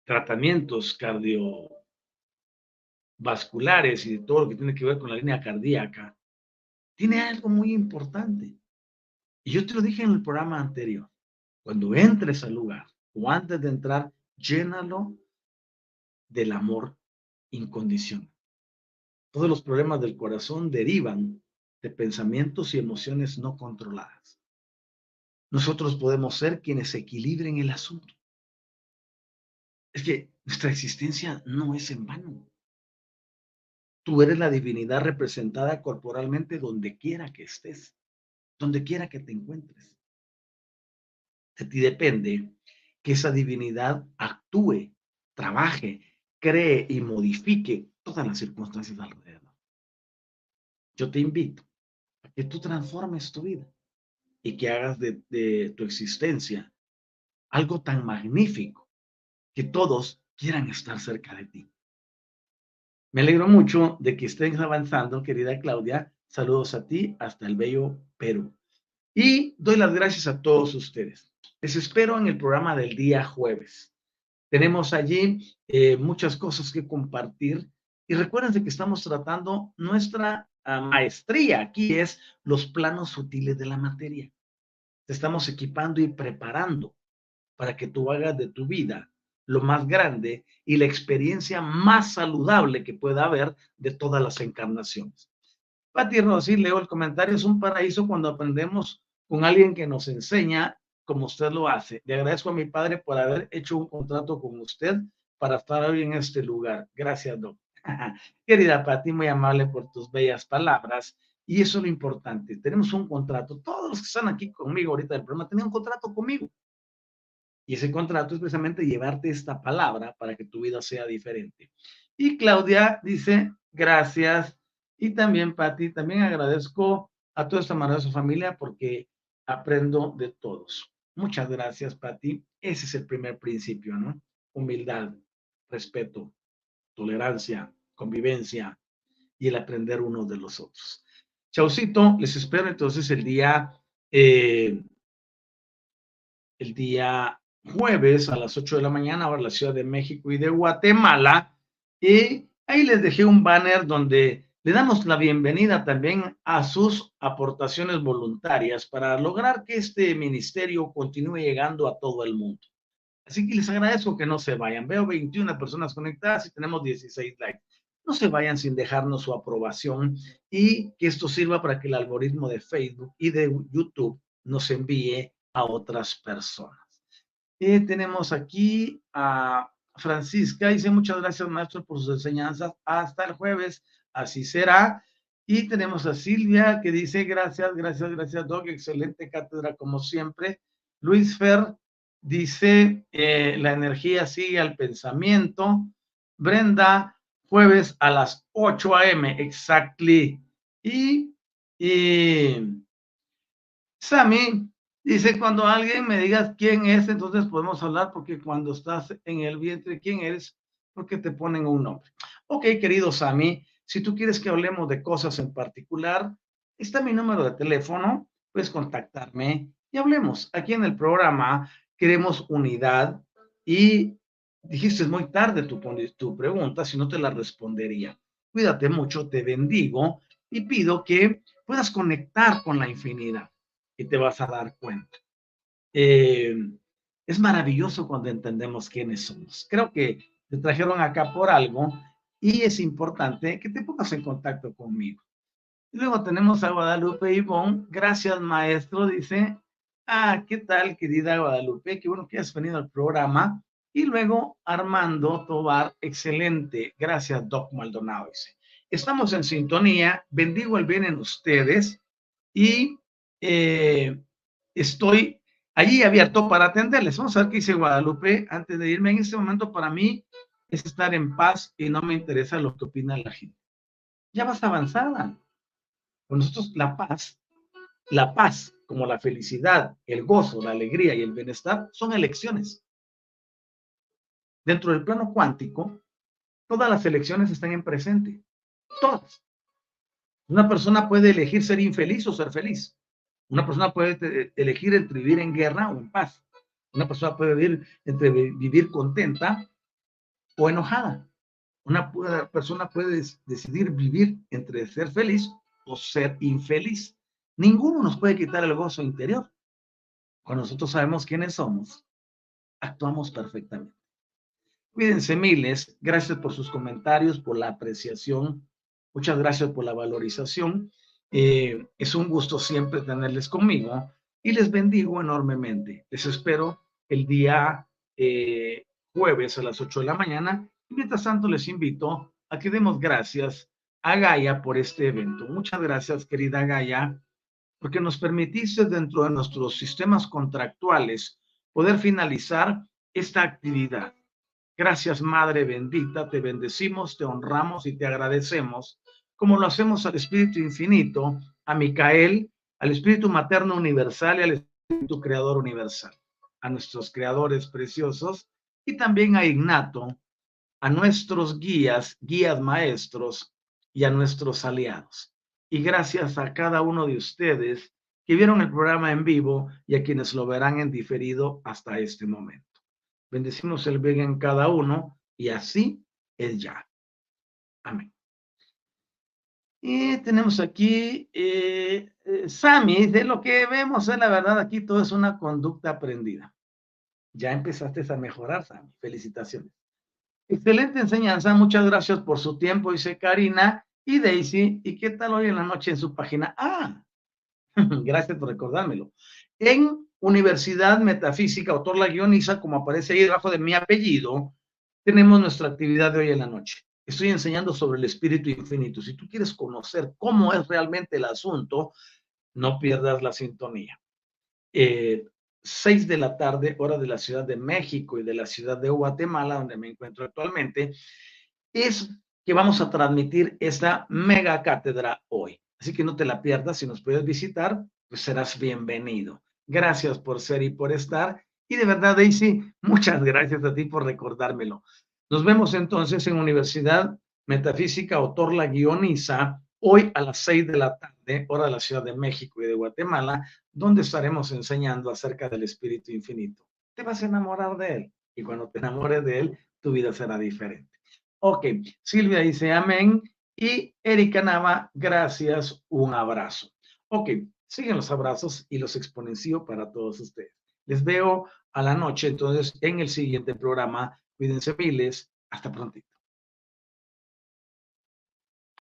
tratamientos cardio vasculares y de todo lo que tiene que ver con la línea cardíaca, tiene algo muy importante. Y yo te lo dije en el programa anterior. Cuando entres al lugar o antes de entrar, llénalo del amor incondicional. Todos los problemas del corazón derivan de pensamientos y emociones no controladas. Nosotros podemos ser quienes equilibren el asunto. Es que nuestra existencia no es en vano. Tú eres la divinidad representada corporalmente donde quiera que estés, donde quiera que te encuentres. De ti depende que esa divinidad actúe, trabaje, cree y modifique todas las circunstancias alrededor. Yo te invito a que tú transformes tu vida y que hagas de, de tu existencia algo tan magnífico que todos quieran estar cerca de ti. Me alegro mucho de que estén avanzando, querida Claudia. Saludos a ti hasta el bello Perú. Y doy las gracias a todos ustedes. Les espero en el programa del día jueves. Tenemos allí eh, muchas cosas que compartir. Y recuerden que estamos tratando nuestra ah, maestría. Aquí es los planos sutiles de la materia. Te estamos equipando y preparando para que tú hagas de tu vida lo más grande y la experiencia más saludable que pueda haber de todas las encarnaciones. Pati Rossi, leo el comentario, es un paraíso cuando aprendemos con alguien que nos enseña como usted lo hace. Le agradezco a mi padre por haber hecho un contrato con usted para estar hoy en este lugar. Gracias, Doc. Querida Pati, muy amable por tus bellas palabras. Y eso es lo importante. Tenemos un contrato. Todos los que están aquí conmigo ahorita del programa tenían un contrato conmigo. Y ese contrato es precisamente llevarte esta palabra para que tu vida sea diferente. Y Claudia dice, gracias. Y también, Patti, también agradezco a toda esta maravillosa familia porque aprendo de todos. Muchas gracias, Patti. Ese es el primer principio, ¿no? Humildad, respeto, tolerancia, convivencia y el aprender unos de los otros. Chaucito, les espero entonces el día, eh, el día jueves a las 8 de la mañana, ahora la Ciudad de México y de Guatemala. Y ahí les dejé un banner donde le damos la bienvenida también a sus aportaciones voluntarias para lograr que este ministerio continúe llegando a todo el mundo. Así que les agradezco que no se vayan. Veo 21 personas conectadas y tenemos 16 likes. No se vayan sin dejarnos su aprobación y que esto sirva para que el algoritmo de Facebook y de YouTube nos envíe a otras personas. Eh, tenemos aquí a Francisca, dice muchas gracias maestro por sus enseñanzas. Hasta el jueves, así será. Y tenemos a Silvia que dice gracias, gracias, gracias, Doc. Excelente cátedra como siempre. Luis Fer dice eh, la energía sigue al pensamiento. Brenda, jueves a las 8 a.m. Exactly. Y, y Sammy Dice, cuando alguien me digas quién es, entonces podemos hablar porque cuando estás en el vientre, ¿quién eres? Porque te ponen un nombre. Ok, querido Sami, si tú quieres que hablemos de cosas en particular, está mi número de teléfono, puedes contactarme y hablemos. Aquí en el programa queremos unidad y dijiste muy tarde tu, tu pregunta, si no te la respondería. Cuídate mucho, te bendigo y pido que puedas conectar con la infinidad y te vas a dar cuenta. Eh, es maravilloso cuando entendemos quiénes somos. Creo que te trajeron acá por algo y es importante que te pongas en contacto conmigo. Luego tenemos a Guadalupe Ivonne. Gracias, maestro. Dice, ah, ¿qué tal, querida Guadalupe? Qué bueno que has venido al programa. Y luego Armando Tobar, excelente. Gracias, Doc Maldonado. Dice, estamos en sintonía. Bendigo el bien en ustedes y eh, estoy allí abierto para atenderles. Vamos a ver qué dice Guadalupe antes de irme. En este momento, para mí, es estar en paz y no me interesa lo que opina la gente. Ya vas avanzada. Con nosotros la paz, la paz como la felicidad, el gozo, la alegría y el bienestar son elecciones. Dentro del plano cuántico, todas las elecciones están en presente. Todas. Una persona puede elegir ser infeliz o ser feliz. Una persona puede elegir entre vivir en guerra o en paz. Una persona puede vivir entre vivir contenta o enojada. Una persona puede decidir vivir entre ser feliz o ser infeliz. Ninguno nos puede quitar el gozo interior. Cuando nosotros sabemos quiénes somos, actuamos perfectamente. Cuídense miles. Gracias por sus comentarios, por la apreciación. Muchas gracias por la valorización. Eh, es un gusto siempre tenerles conmigo y les bendigo enormemente. Les espero el día eh, jueves a las 8 de la mañana. Y mientras tanto, les invito a que demos gracias a Gaia por este evento. Muchas gracias, querida Gaia, porque nos permitiste dentro de nuestros sistemas contractuales poder finalizar esta actividad. Gracias, Madre bendita, te bendecimos, te honramos y te agradecemos, como lo hacemos al Espíritu Infinito, a Micael, al Espíritu Materno Universal y al Espíritu Creador Universal, a nuestros creadores preciosos y también a Ignato, a nuestros guías, guías maestros, y a nuestros aliados. Y gracias a cada uno de ustedes que vieron el programa en vivo y a quienes lo verán en diferido hasta este momento. Bendecimos el bien en cada uno y así es ya. Amén. Y tenemos aquí, eh, eh Sami, de lo que vemos es la verdad, aquí todo es una conducta aprendida. Ya empezaste a mejorar, Sami. Felicitaciones. Excelente enseñanza, muchas gracias por su tiempo, dice Karina. Y Daisy, ¿y qué tal hoy en la noche en su página? Ah, gracias por recordármelo. En Universidad Metafísica, autor la guioniza, como aparece ahí debajo de mi apellido, tenemos nuestra actividad de hoy en la noche. Estoy enseñando sobre el espíritu infinito. Si tú quieres conocer cómo es realmente el asunto, no pierdas la sintonía. Eh, seis de la tarde, hora de la Ciudad de México y de la ciudad de Guatemala, donde me encuentro actualmente, es que vamos a transmitir esta mega cátedra hoy. Así que no te la pierdas, si nos puedes visitar, pues serás bienvenido. Gracias por ser y por estar. Y de verdad, Daisy, muchas gracias a ti por recordármelo. Nos vemos entonces en Universidad Metafísica Otorla Guioniza, hoy a las seis de la tarde, hora de la Ciudad de México y de Guatemala, donde estaremos enseñando acerca del Espíritu Infinito. Te vas a enamorar de él y cuando te enamores de él, tu vida será diferente. Ok, Silvia dice amén y Erika Nava, gracias, un abrazo. Ok, siguen los abrazos y los exponencio para todos ustedes. Les veo a la noche entonces en el siguiente programa. Cuídense miles. Hasta pronto.